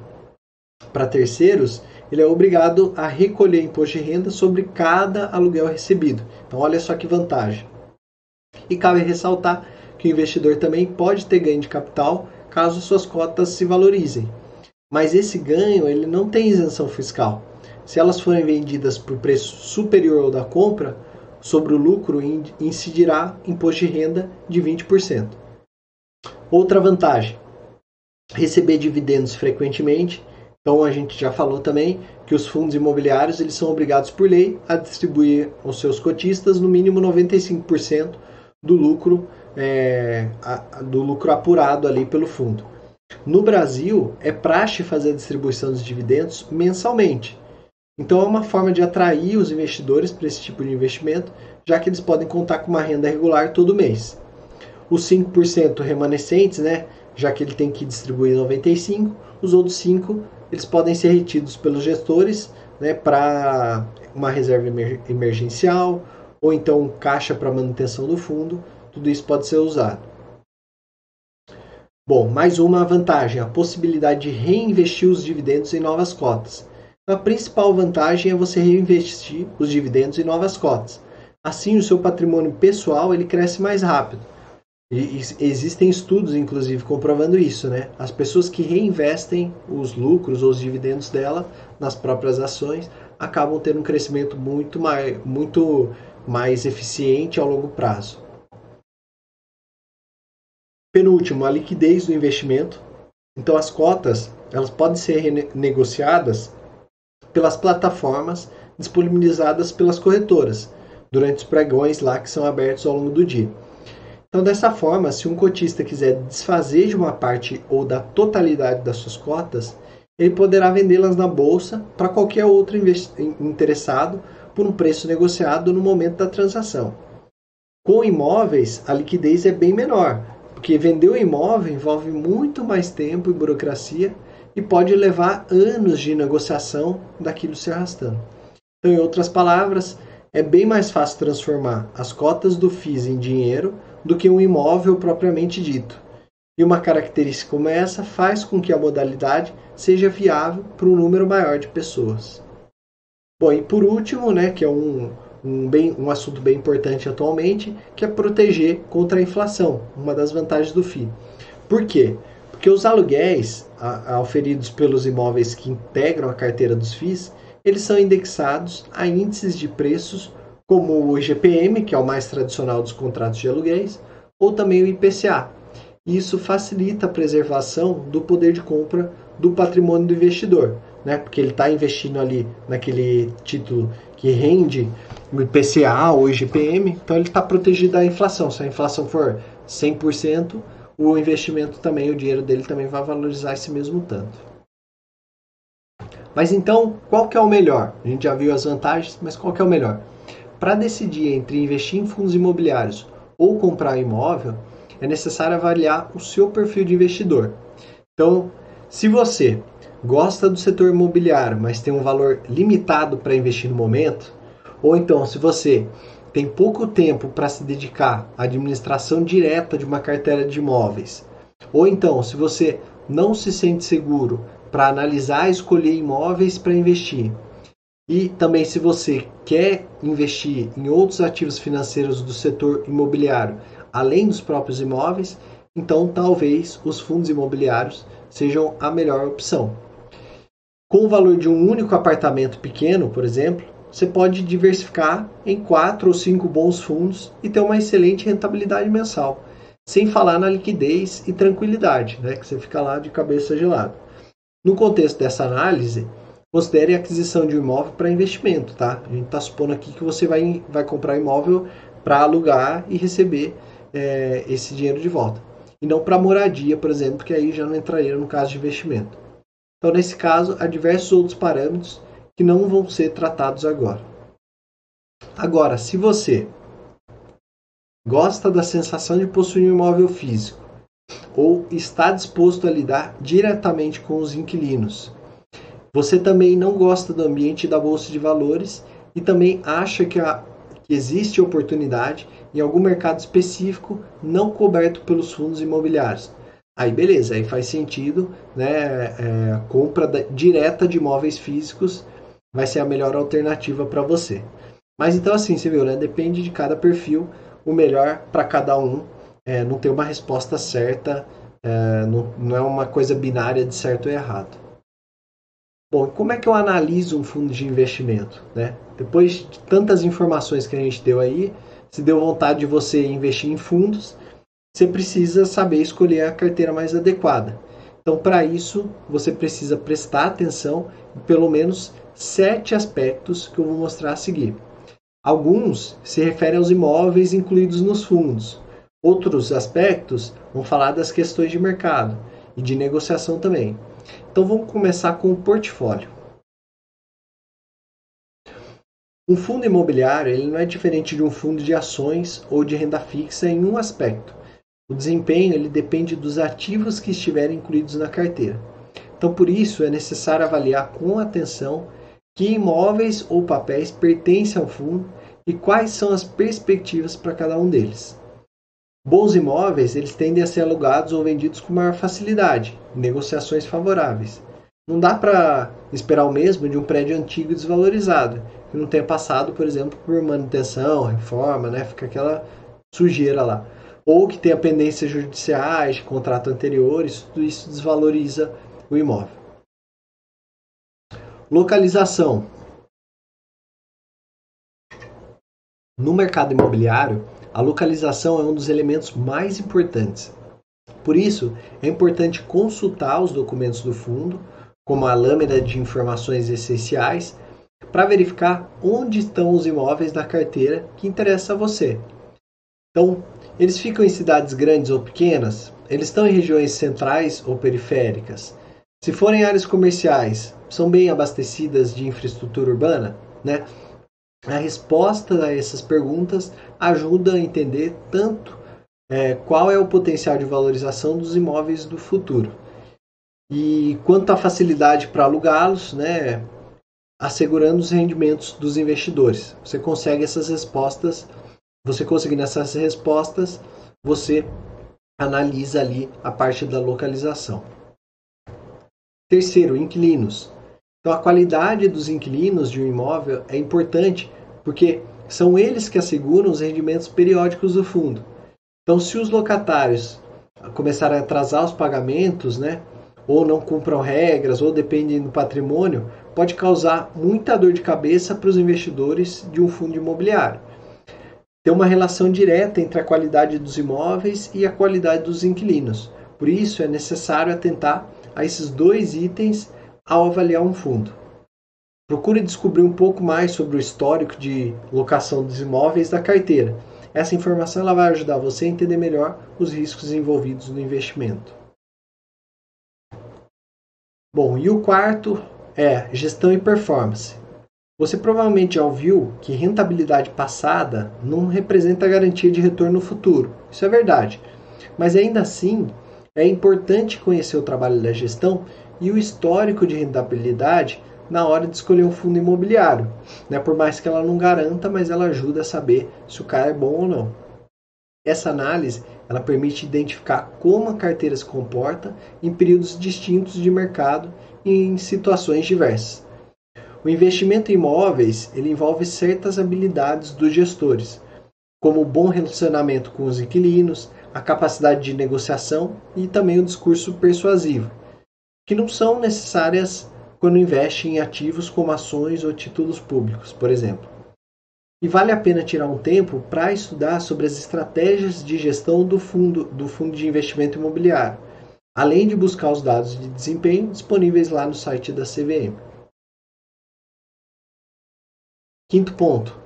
para terceiros, ele é obrigado a recolher imposto de renda sobre cada aluguel recebido. Então, olha só que vantagem. E cabe ressaltar que o investidor também pode ter ganho de capital caso suas cotas se valorizem. Mas esse ganho ele não tem isenção fiscal. Se elas forem vendidas por preço superior ao da compra, sobre o lucro incidirá imposto de renda de 20%. Outra vantagem: receber dividendos frequentemente. Então a gente já falou também que os fundos imobiliários eles são obrigados por lei a distribuir aos seus cotistas no mínimo 95% do lucro é, do lucro apurado ali pelo fundo. No Brasil, é praxe fazer a distribuição dos dividendos mensalmente. Então, é uma forma de atrair os investidores para esse tipo de investimento, já que eles podem contar com uma renda regular todo mês. Os 5% remanescentes, né, já que ele tem que distribuir 95%, os outros 5% eles podem ser retidos pelos gestores né, para uma reserva emergencial ou então caixa para manutenção do fundo. Tudo isso pode ser usado. Bom, mais uma vantagem, a possibilidade de reinvestir os dividendos em novas cotas. A principal vantagem é você reinvestir os dividendos em novas cotas. Assim, o seu patrimônio pessoal ele cresce mais rápido. E existem estudos, inclusive, comprovando isso, né? As pessoas que reinvestem os lucros ou os dividendos dela nas próprias ações acabam tendo um crescimento muito mais, muito mais eficiente ao longo prazo. Penúltimo, a liquidez do investimento. Então as cotas, elas podem ser negociadas pelas plataformas disponibilizadas pelas corretoras durante os pregões lá que são abertos ao longo do dia. Então, dessa forma, se um cotista quiser desfazer de uma parte ou da totalidade das suas cotas, ele poderá vendê-las na bolsa para qualquer outro interessado por um preço negociado no momento da transação. Com imóveis, a liquidez é bem menor, porque vender o imóvel envolve muito mais tempo e burocracia e pode levar anos de negociação daquilo se arrastando. Então, em outras palavras, é bem mais fácil transformar as cotas do FIIs em dinheiro do que um imóvel propriamente dito. E uma característica como essa faz com que a modalidade seja viável para um número maior de pessoas. Bom, e por último, né, que é um, um, bem, um assunto bem importante atualmente, que é proteger contra a inflação, uma das vantagens do FII. Por quê? Porque os aluguéis a, a, oferidos pelos imóveis que integram a carteira dos FIIs, eles são indexados a índices de preços como o IGPM, que é o mais tradicional dos contratos de aluguéis, ou também o IPCA. Isso facilita a preservação do poder de compra do patrimônio do investidor, né? porque ele está investindo ali naquele título que rende o IPCA ou IGPM, então ele está protegido da inflação. Se a inflação for 100%, o investimento também, o dinheiro dele também vai valorizar esse mesmo tanto. Mas então, qual que é o melhor? A gente já viu as vantagens, mas qual que é o melhor? Para decidir entre investir em fundos imobiliários ou comprar imóvel, é necessário avaliar o seu perfil de investidor. Então, se você gosta do setor imobiliário, mas tem um valor limitado para investir no momento, ou então se você tem pouco tempo para se dedicar à administração direta de uma carteira de imóveis, ou então se você não se sente seguro para analisar e escolher imóveis para investir, E também se você quer investir em outros ativos financeiros do setor imobiliário, além dos próprios imóveis, então talvez os fundos imobiliários sejam a melhor opção. Com o valor de um único apartamento pequeno, por exemplo, você pode diversificar em quatro ou cinco bons fundos e ter uma excelente rentabilidade mensal, sem falar na liquidez e tranquilidade, né, que você fica lá de cabeça gelada. No contexto dessa análise, considere a aquisição de um imóvel para investimento, tá? A gente está supondo aqui que você vai, vai comprar imóvel para alugar e receber é, esse dinheiro de volta. E não para moradia, por exemplo, que aí já não entraria no caso de investimento. Então, nesse caso, há diversos outros parâmetros que não vão ser tratados agora. Agora, se você gosta da sensação de possuir um imóvel físico ou está disposto a lidar diretamente com os inquilinos, você também não gosta do ambiente da bolsa de valores e também acha que, a, que existe oportunidade em algum mercado específico não coberto pelos fundos imobiliários. Aí beleza, aí faz sentido, né? É, compra da, direta de imóveis físicos vai ser a melhor alternativa para você. Mas então assim, você viu, né? Depende de cada perfil, o melhor para cada um. É, não tem uma resposta certa, é, não, não é uma coisa binária de certo ou errado. Bom, como é que eu analiso um fundo de investimento? Né? Depois de tantas informações que a gente deu aí, se deu vontade de você investir em fundos, você precisa saber escolher a carteira mais adequada. Então, para isso, você precisa prestar atenção em pelo menos sete aspectos que eu vou mostrar a seguir. Alguns se referem aos imóveis incluídos nos fundos. Outros aspectos vão falar das questões de mercado e de negociação também. Então vamos começar com o portfólio. Um fundo imobiliário ele não é diferente de um fundo de ações ou de renda fixa em um aspecto. O desempenho ele depende dos ativos que estiverem incluídos na carteira. Então, por isso, é necessário avaliar com atenção que imóveis ou papéis pertencem ao fundo e quais são as perspectivas para cada um deles. Bons imóveis eles tendem a ser alugados ou vendidos com maior facilidade, negociações favoráveis. Não dá para esperar o mesmo de um prédio antigo e desvalorizado, que não tenha passado, por exemplo, por manutenção, reforma, né? Fica aquela sujeira lá. Ou que tenha pendências judiciais, de contrato anteriores, tudo isso desvaloriza o imóvel. Localização. No mercado imobiliário, a localização é um dos elementos mais importantes. Por isso, é importante consultar os documentos do fundo, como a lâmina de informações essenciais, para verificar onde estão os imóveis da carteira que interessa a você. Então, eles ficam em cidades grandes ou pequenas? Eles estão em regiões centrais ou periféricas? Se forem áreas comerciais, são bem abastecidas de infraestrutura urbana? Né? A resposta a essas perguntas ajuda a entender tanto é, qual é o potencial de valorização dos imóveis do futuro. E quanto à facilidade para alugá-los, né, assegurando os rendimentos dos investidores. Você consegue essas respostas, você conseguindo essas respostas, você analisa ali a parte da localização. Terceiro, inquilinos. Então, a qualidade dos inquilinos de um imóvel é importante porque são eles que asseguram os rendimentos periódicos do fundo. Então, se os locatários começarem a atrasar os pagamentos, né, ou não cumpram regras, ou dependem do patrimônio, pode causar muita dor de cabeça para os investidores de um fundo imobiliário. Tem uma relação direta entre a qualidade dos imóveis e a qualidade dos inquilinos. Por isso, é necessário atentar a esses dois itens ao avaliar um fundo. Procure descobrir um pouco mais sobre o histórico de locação dos imóveis da carteira. Essa informação ela vai ajudar você a entender melhor os riscos envolvidos no investimento. Bom, e o quarto é gestão e performance. Você provavelmente já ouviu que rentabilidade passada não representa garantia de retorno futuro. Isso é verdade. Mas ainda assim, é importante conhecer o trabalho da gestão e o histórico de rentabilidade na hora de escolher um fundo imobiliário. Né? Por mais que ela não garanta, mas ela ajuda a saber se o cara é bom ou não. Essa análise ela permite identificar como a carteira se comporta em períodos distintos de mercado e em situações diversas. O investimento em imóveis ele envolve certas habilidades dos gestores, como o bom relacionamento com os inquilinos, a capacidade de negociação e também o discurso persuasivo, que não são necessárias quando investe em ativos como ações ou títulos públicos, por exemplo. E vale a pena tirar um tempo para estudar sobre as estratégias de gestão do fundo, do fundo de investimento imobiliário, além de buscar os dados de desempenho disponíveis lá no site da CVM. Quinto ponto: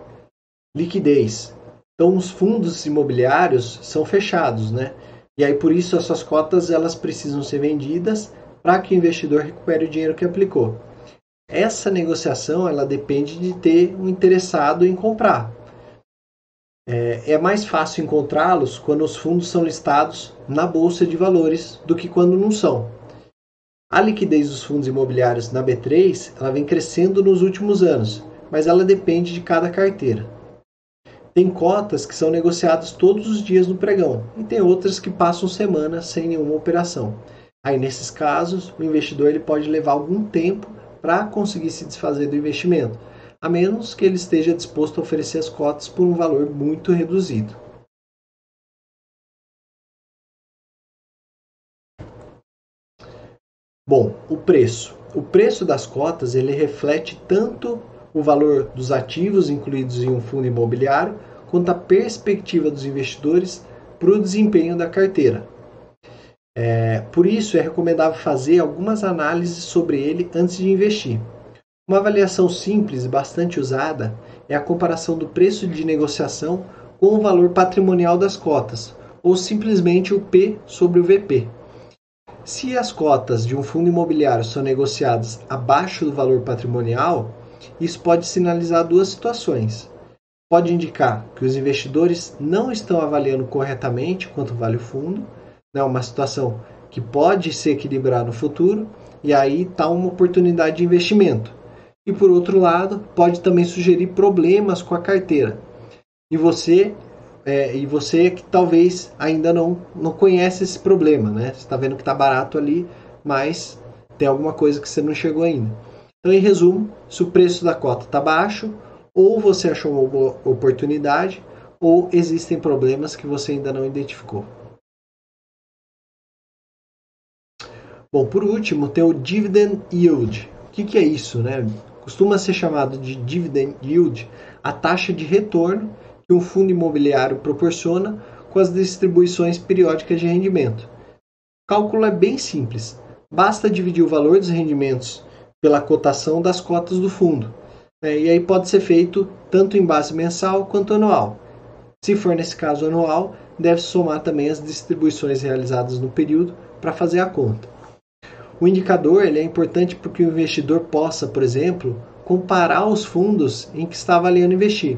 liquidez. Então, os fundos imobiliários são fechados, né? E aí por isso as suas cotas elas precisam ser vendidas para que o investidor recupere o dinheiro que aplicou. Essa negociação ela depende de ter um interessado em comprar. É, é mais fácil encontrá-los quando os fundos são listados na bolsa de valores do que quando não são. A liquidez dos fundos imobiliários na B3 ela vem crescendo nos últimos anos, mas ela depende de cada carteira. Tem cotas que são negociadas todos os dias no pregão e tem outras que passam semanas sem nenhuma operação. Aí nesses casos, o investidor ele pode levar algum tempo para conseguir se desfazer do investimento, a menos que ele esteja disposto a oferecer as cotas por um valor muito reduzido. Bom, o preço. O preço das cotas ele reflete tanto o valor dos ativos incluídos em um fundo imobiliário quanto a perspectiva dos investidores para o desempenho da carteira. É, por isso, é recomendável fazer algumas análises sobre ele antes de investir. Uma avaliação simples e bastante usada é a comparação do preço de negociação com o valor patrimonial das cotas, ou simplesmente o P sobre o VP. Se as cotas de um fundo imobiliário são negociadas abaixo do valor patrimonial, isso pode sinalizar duas situações. Pode indicar que os investidores não estão avaliando corretamente quanto vale o fundo, né, uma situação que pode se equilibrar no futuro, e aí está uma oportunidade de investimento. E por outro lado, pode também sugerir problemas com a carteira. E você é, e você que talvez ainda não, não conhece esse problema, né? Você está vendo que está barato ali, mas tem alguma coisa que você não chegou ainda. Então, em resumo, se o preço da cota está baixo, ou você achou uma boa oportunidade, ou existem problemas que você ainda não identificou. Bom, por último, tem o dividend yield. O que, que é isso, né? Costuma ser chamado de dividend yield a taxa de retorno que um fundo imobiliário proporciona com as distribuições periódicas de rendimento. O cálculo é bem simples. Basta dividir o valor dos rendimentos pela cotação das cotas do fundo. Né? E aí pode ser feito tanto em base mensal quanto anual. Se for nesse caso anual, deve somar também as distribuições realizadas no período para fazer a conta. O indicador ele é importante porque o investidor possa, por exemplo, comparar os fundos em que está avaliando investir.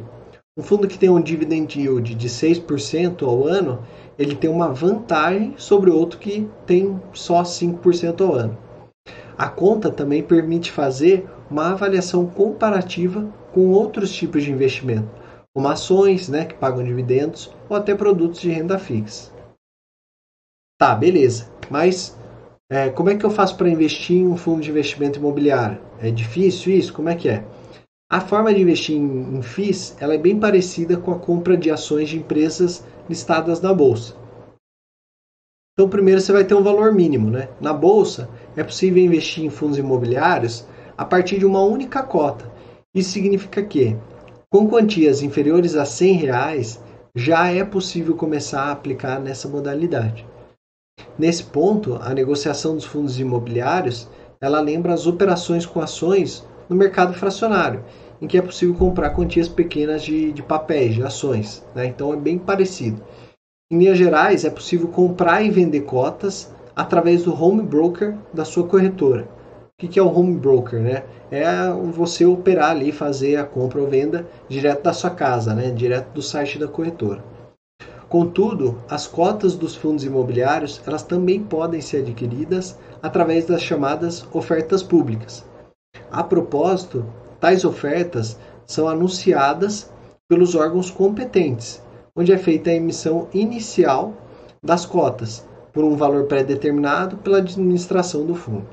Um fundo que tem um dividend yield de 6% ao ano, ele tem uma vantagem sobre outro que tem só 5% ao ano. A conta também permite fazer uma avaliação comparativa com outros tipos de investimento, como ações né, que pagam dividendos ou até produtos de renda fixa. Tá, beleza. Mas é, como é que eu faço para investir em um fundo de investimento imobiliário? É difícil isso? Como é que é? A forma de investir em, em FIIs ela é bem parecida com a compra de ações de empresas listadas na bolsa. Então, primeiro você vai ter um valor mínimo. Né? Na bolsa, é possível investir em fundos imobiliários a partir de uma única cota. Isso significa que, com quantias inferiores a 100 reais, já é possível começar a aplicar nessa modalidade. Nesse ponto, a negociação dos fundos imobiliários ela lembra as operações com ações no mercado fracionário, em que é possível comprar quantias pequenas de, de papéis, de ações. Né? Então é bem parecido. Em linhas gerais, é possível comprar e vender cotas através do home broker da sua corretora. O que é o home broker? Né? É você operar ali, fazer a compra ou venda direto da sua casa, né? direto do site da corretora. Contudo, as cotas dos fundos imobiliários elas também podem ser adquiridas através das chamadas ofertas públicas. A propósito, tais ofertas são anunciadas pelos órgãos competentes, onde é feita a emissão inicial das cotas, por um valor pré-determinado pela administração do fundo.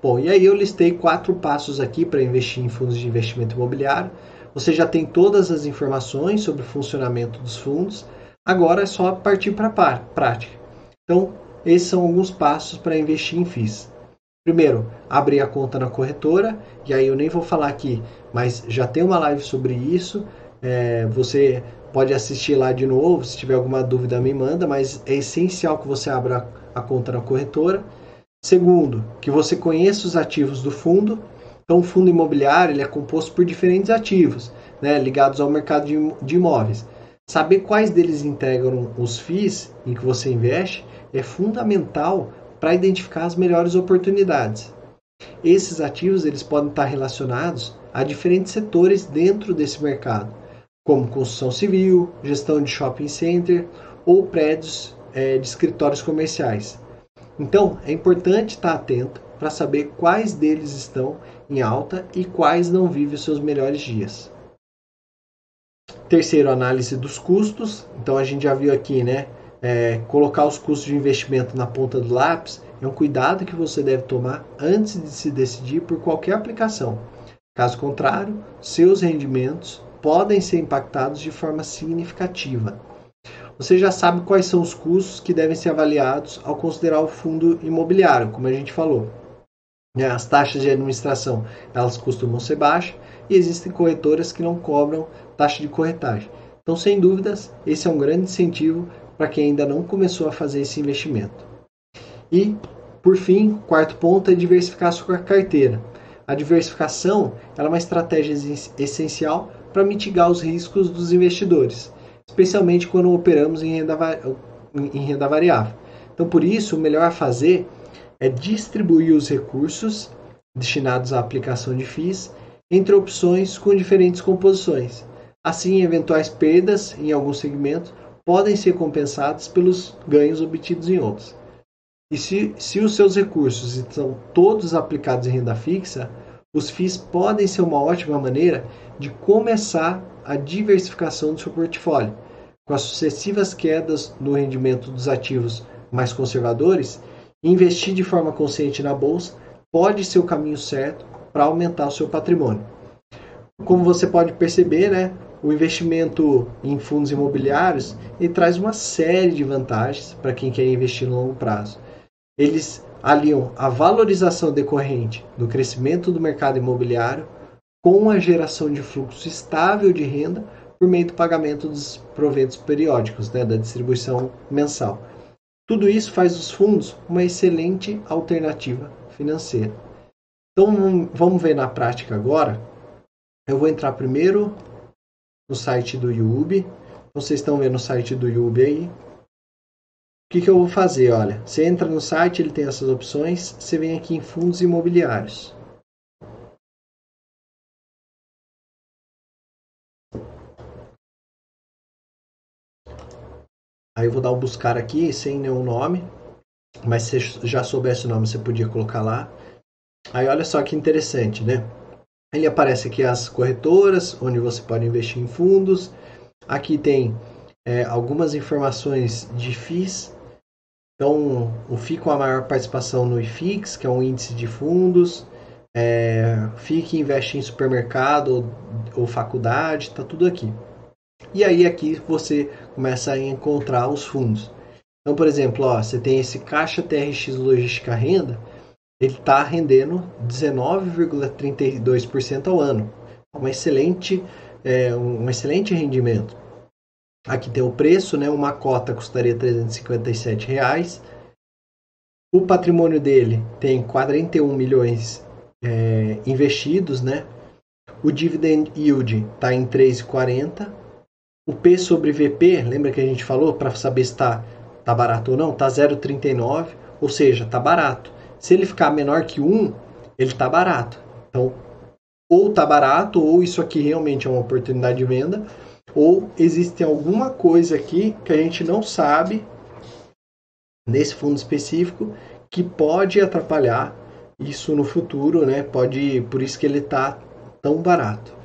Bom, e aí eu listei quatro passos aqui para investir em fundos de investimento imobiliário. Você já tem todas as informações sobre o funcionamento dos fundos. Agora é só partir para a prática. Então, esses são alguns passos para investir em FIIs. Primeiro, abrir a conta na corretora, e aí eu nem vou falar aqui, mas já tem uma live sobre isso. É, você pode assistir lá de novo, se tiver alguma dúvida me manda, mas é essencial que você abra a conta na corretora. Segundo, que você conheça os ativos do fundo. Então, o fundo imobiliário ele é composto por diferentes ativos, né, ligados ao mercado de, de imóveis. Saber quais deles integram os FIIs em que você investe é fundamental para identificar as melhores oportunidades. Esses ativos eles podem estar relacionados a diferentes setores dentro desse mercado, como construção civil, gestão de shopping center ou prédios é, de escritórios comerciais. Então, é importante estar atento para saber quais deles estão em alta e quais não vivem os seus melhores dias. Terceiro, análise dos custos. Então, a gente já viu aqui, né? É, colocar os custos de investimento na ponta do lápis é um cuidado que você deve tomar antes de se decidir por qualquer aplicação. Caso contrário, seus rendimentos podem ser impactados de forma significativa. Você já sabe quais são os custos que devem ser avaliados ao considerar o fundo imobiliário, como a gente falou. Né, as taxas de administração elas costumam ser baixas e existem corretoras que não cobram taxa de corretagem. Então, sem dúvidas, esse é um grande incentivo para quem ainda não começou a fazer esse investimento. E, por fim, quarto ponto é diversificar a sua carteira. A diversificação é uma estratégia essencial para mitigar os riscos dos investidores especialmente quando operamos em renda, em renda variável. Então, por isso, o melhor a fazer é distribuir os recursos destinados à aplicação de FIIs entre opções com diferentes composições. Assim, eventuais perdas em alguns segmentos podem ser compensadas pelos ganhos obtidos em outros. E se, se os seus recursos estão todos aplicados em renda fixa, os FIIs podem ser uma ótima maneira de começar a diversificação do seu portfólio. Com as sucessivas quedas no rendimento dos ativos mais conservadores, investir de forma consciente na bolsa pode ser o caminho certo para aumentar o seu patrimônio. Como você pode perceber, né, o investimento em fundos imobiliários ele traz uma série de vantagens para quem quer investir no longo prazo. Eles aliam a valorização decorrente do crescimento do mercado imobiliário com a geração de fluxo estável de renda por meio do pagamento dos proventos periódicos, né, da distribuição mensal. Tudo isso faz dos fundos uma excelente alternativa financeira. Então vamos ver na prática agora. Eu vou entrar primeiro no site do YouTube. Vocês estão vendo o site do YouTube aí. O que, que eu vou fazer? Olha, você entra no site, ele tem essas opções. Você vem aqui em fundos imobiliários. Aí eu vou dar o buscar aqui sem nenhum nome. Mas se já soubesse o nome, você podia colocar lá. Aí olha só que interessante, né? Ele aparece aqui as corretoras, onde você pode investir em fundos. Aqui tem é, algumas informações de FIIs. Então, o FII com a maior participação no IFIX, que é um índice de fundos. É, FII que investe em supermercado ou, ou faculdade, tá tudo aqui. E aí aqui você começa a encontrar os fundos. Então, por exemplo, ó, você tem esse caixa TRX Logística Renda, ele está rendendo 19,32% ao ano. Um excelente, é, um excelente rendimento. Aqui tem o preço, né? Uma cota custaria 357 reais. O patrimônio dele tem 41 milhões é, investidos, né? O dividend yield está em 3,40 o P sobre VP, lembra que a gente falou para saber se está tá barato ou não? Está 0,39, ou seja, está barato. Se ele ficar menor que 1, ele está barato. Então, ou está barato, ou isso aqui realmente é uma oportunidade de venda, ou existe alguma coisa aqui que a gente não sabe nesse fundo específico que pode atrapalhar isso no futuro, né? Pode, por isso que ele está tão barato.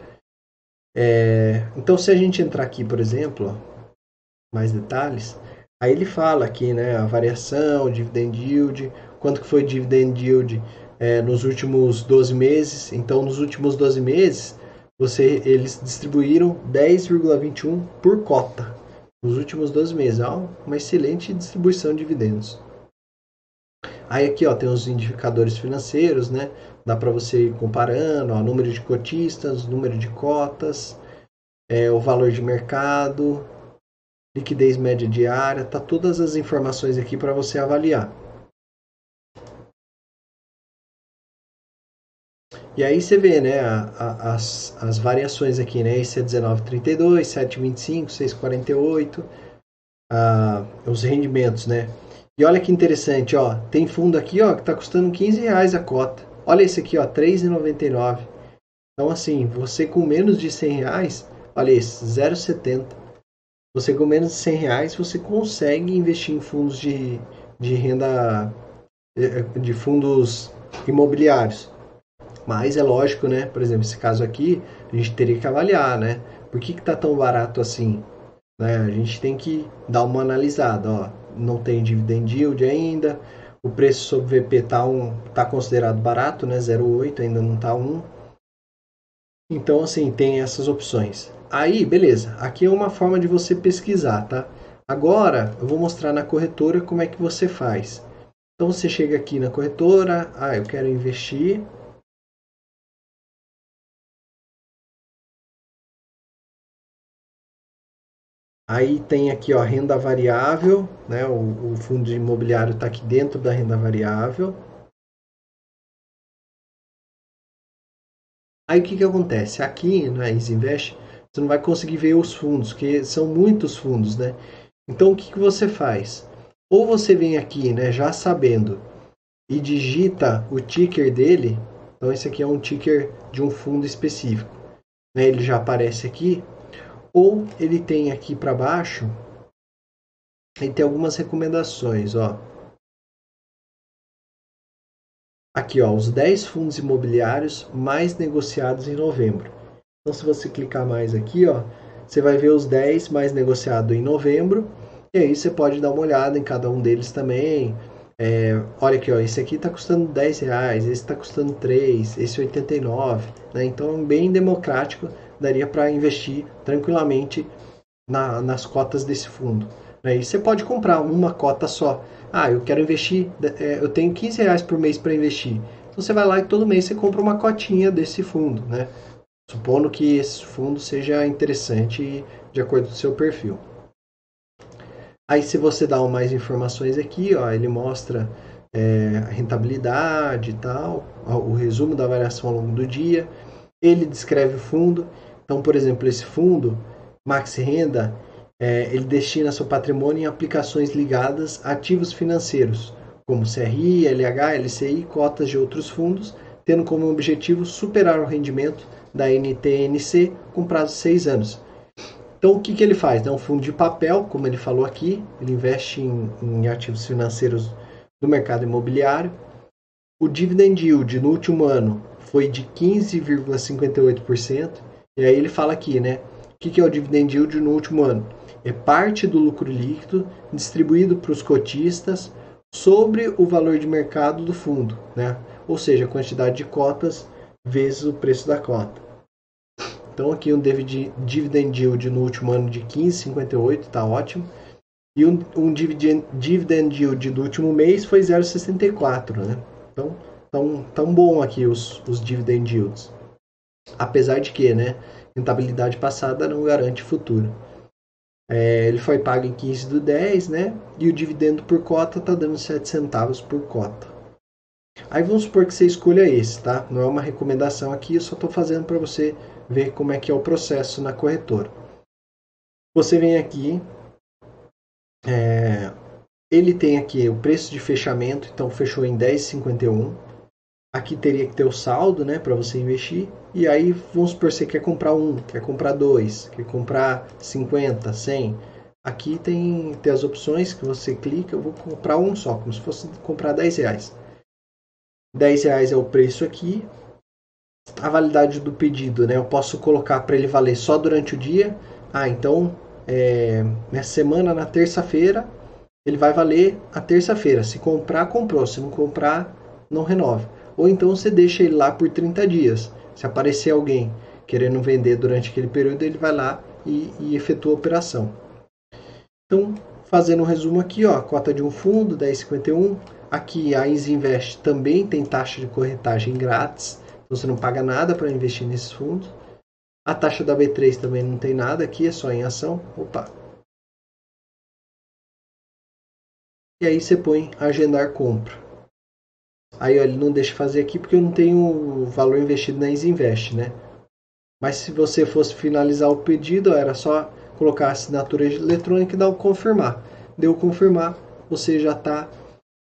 É, então, se a gente entrar aqui, por exemplo, mais detalhes, aí ele fala aqui, né, a variação, dividend yield, quanto que foi dividend yield é, nos últimos 12 meses. Então, nos últimos 12 meses, você, eles distribuíram 10,21 por cota. Nos últimos 12 meses. É uma excelente distribuição de dividendos. Aí aqui ó, tem os indicadores financeiros, né? Dá para você ir comparando, ó, número de cotistas, número de cotas, é, o valor de mercado, liquidez média diária, tá todas as informações aqui para você avaliar. E aí você vê, né, a, a, as, as variações aqui, né, esse é 19,32, 7,25, 6,48, ah, os rendimentos, né. E olha que interessante, ó, tem fundo aqui, ó, que está custando 15 reais a cota. Olha esse aqui, ó, 3,99. Então, assim, você com menos de 100 reais, olha esse, 0,70. Você com menos de 100 reais, você consegue investir em fundos de, de renda, eh, de fundos imobiliários. Mas é lógico, né? Por exemplo, esse caso aqui, a gente teria que avaliar, né? Por que está tão barato assim? Né? A gente tem que dar uma analisada, ó. Não tem dividend yield ainda, o preço sobre VP está um, tá considerado barato, né? 0,8, ainda não está 1. Então, assim, tem essas opções. Aí, beleza. Aqui é uma forma de você pesquisar, tá? Agora, eu vou mostrar na corretora como é que você faz. Então, você chega aqui na corretora, ah, eu quero investir Aí tem aqui ó, renda variável, né? o, o fundo imobiliário está aqui dentro da renda variável. Aí o que, que acontece? Aqui na EasyInvest, você não vai conseguir ver os fundos, que são muitos fundos, né? Então o que, que você faz? Ou você vem aqui, né, já sabendo, e digita o ticker dele. Então esse aqui é um ticker de um fundo específico. Né? Ele já aparece aqui ou ele tem aqui para baixo, ele tem algumas recomendações, ó. Aqui, ó, os 10 fundos imobiliários mais negociados em novembro. Então, se você clicar mais aqui, ó, você vai ver os 10 mais negociados em novembro. E aí você pode dar uma olhada em cada um deles também. É, olha aqui, ó, esse aqui está custando 10 reais, esse está custando 3, esse 89. Né? Então, é bem democrático daria para investir tranquilamente na, nas cotas desse fundo. Né? E você pode comprar uma cota só. Ah, eu quero investir, é, eu tenho 15 reais por mês para investir. Então você vai lá e todo mês você compra uma cotinha desse fundo, né? Supondo que esse fundo seja interessante de acordo com o seu perfil. Aí se você dá mais informações aqui, ó, ele mostra é, a rentabilidade e tal, o resumo da variação ao longo do dia. Ele descreve o fundo então, por exemplo, esse fundo Max Renda, é, ele destina seu patrimônio em aplicações ligadas a ativos financeiros, como CRI, LH, LCI, cotas de outros fundos, tendo como objetivo superar o rendimento da NTNC com prazo de seis anos. Então, o que, que ele faz? É um fundo de papel, como ele falou aqui, ele investe em, em ativos financeiros do mercado imobiliário. O dividend yield no último ano foi de 15,58%, e aí ele fala aqui, né? O que é o dividend yield no último ano? É parte do lucro líquido distribuído para os cotistas sobre o valor de mercado do fundo, né? Ou seja, a quantidade de cotas vezes o preço da cota. Então aqui um dividend yield no último ano de 15,58, está ótimo. E um, um dividend, dividend yield do último mês foi 0,64, né? Então, tão, tão bom aqui os, os dividend yields. Apesar de que, né, rentabilidade passada não garante futuro. É, ele foi pago em 15 do 10, né? E o dividendo por cota está dando 7 centavos por cota. Aí vamos supor que você escolha esse, tá? Não é uma recomendação aqui, eu só estou fazendo para você ver como é que é o processo na corretora. Você vem aqui, é, ele tem aqui o preço de fechamento, então fechou em 10,51. Aqui teria que ter o saldo, né, para você investir. E aí, vamos supor, você quer comprar um, quer comprar dois, quer comprar 50, 100. Aqui tem, tem as opções que você clica, eu vou comprar um só, como se fosse comprar 10 reais. 10 reais é o preço aqui. A validade do pedido, né? Eu posso colocar para ele valer só durante o dia. Ah, então, é, nessa semana, na terça-feira, ele vai valer a terça-feira. Se comprar, comprou. Se não comprar, não renove. Ou então você deixa ele lá por 30 dias. Se aparecer alguém querendo vender durante aquele período, ele vai lá e, e efetua a operação. Então, fazendo um resumo aqui, ó, cota de um fundo, 10,51. Aqui a Easy Invest também tem taxa de corretagem grátis, então você não paga nada para investir nesses fundos. A taxa da B3 também não tem nada aqui, é só em ação. Opa. E aí você põe agendar compra. Aí ó, ele não deixa fazer aqui porque eu não tenho valor investido na Easy Invest, né? Mas se você fosse finalizar o pedido, era só colocar a assinatura eletrônica e dar o confirmar. Deu confirmar, você já tá,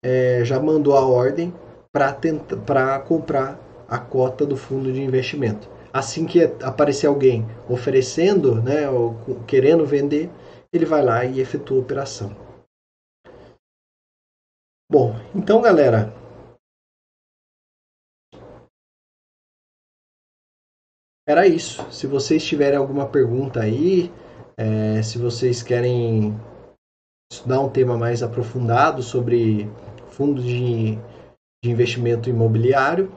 é, já mandou a ordem para comprar a cota do fundo de investimento. Assim que aparecer alguém oferecendo, né, ou querendo vender, ele vai lá e efetua a operação. Bom, então galera, era isso. Se vocês tiverem alguma pergunta aí, é, se vocês querem estudar um tema mais aprofundado sobre fundos de, de investimento imobiliário,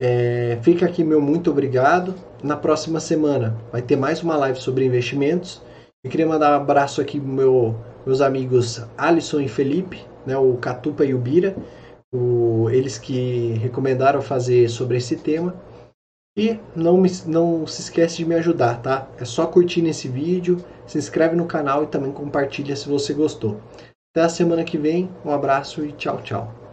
é, fica aqui meu muito obrigado. Na próxima semana vai ter mais uma live sobre investimentos. Eu queria mandar um abraço aqui meu, meus amigos Alisson e Felipe, né, o Catupa e o Bira, o, eles que recomendaram fazer sobre esse tema. E não, me, não se esquece de me ajudar, tá? É só curtir nesse vídeo, se inscreve no canal e também compartilha se você gostou. Até a semana que vem, um abraço e tchau, tchau.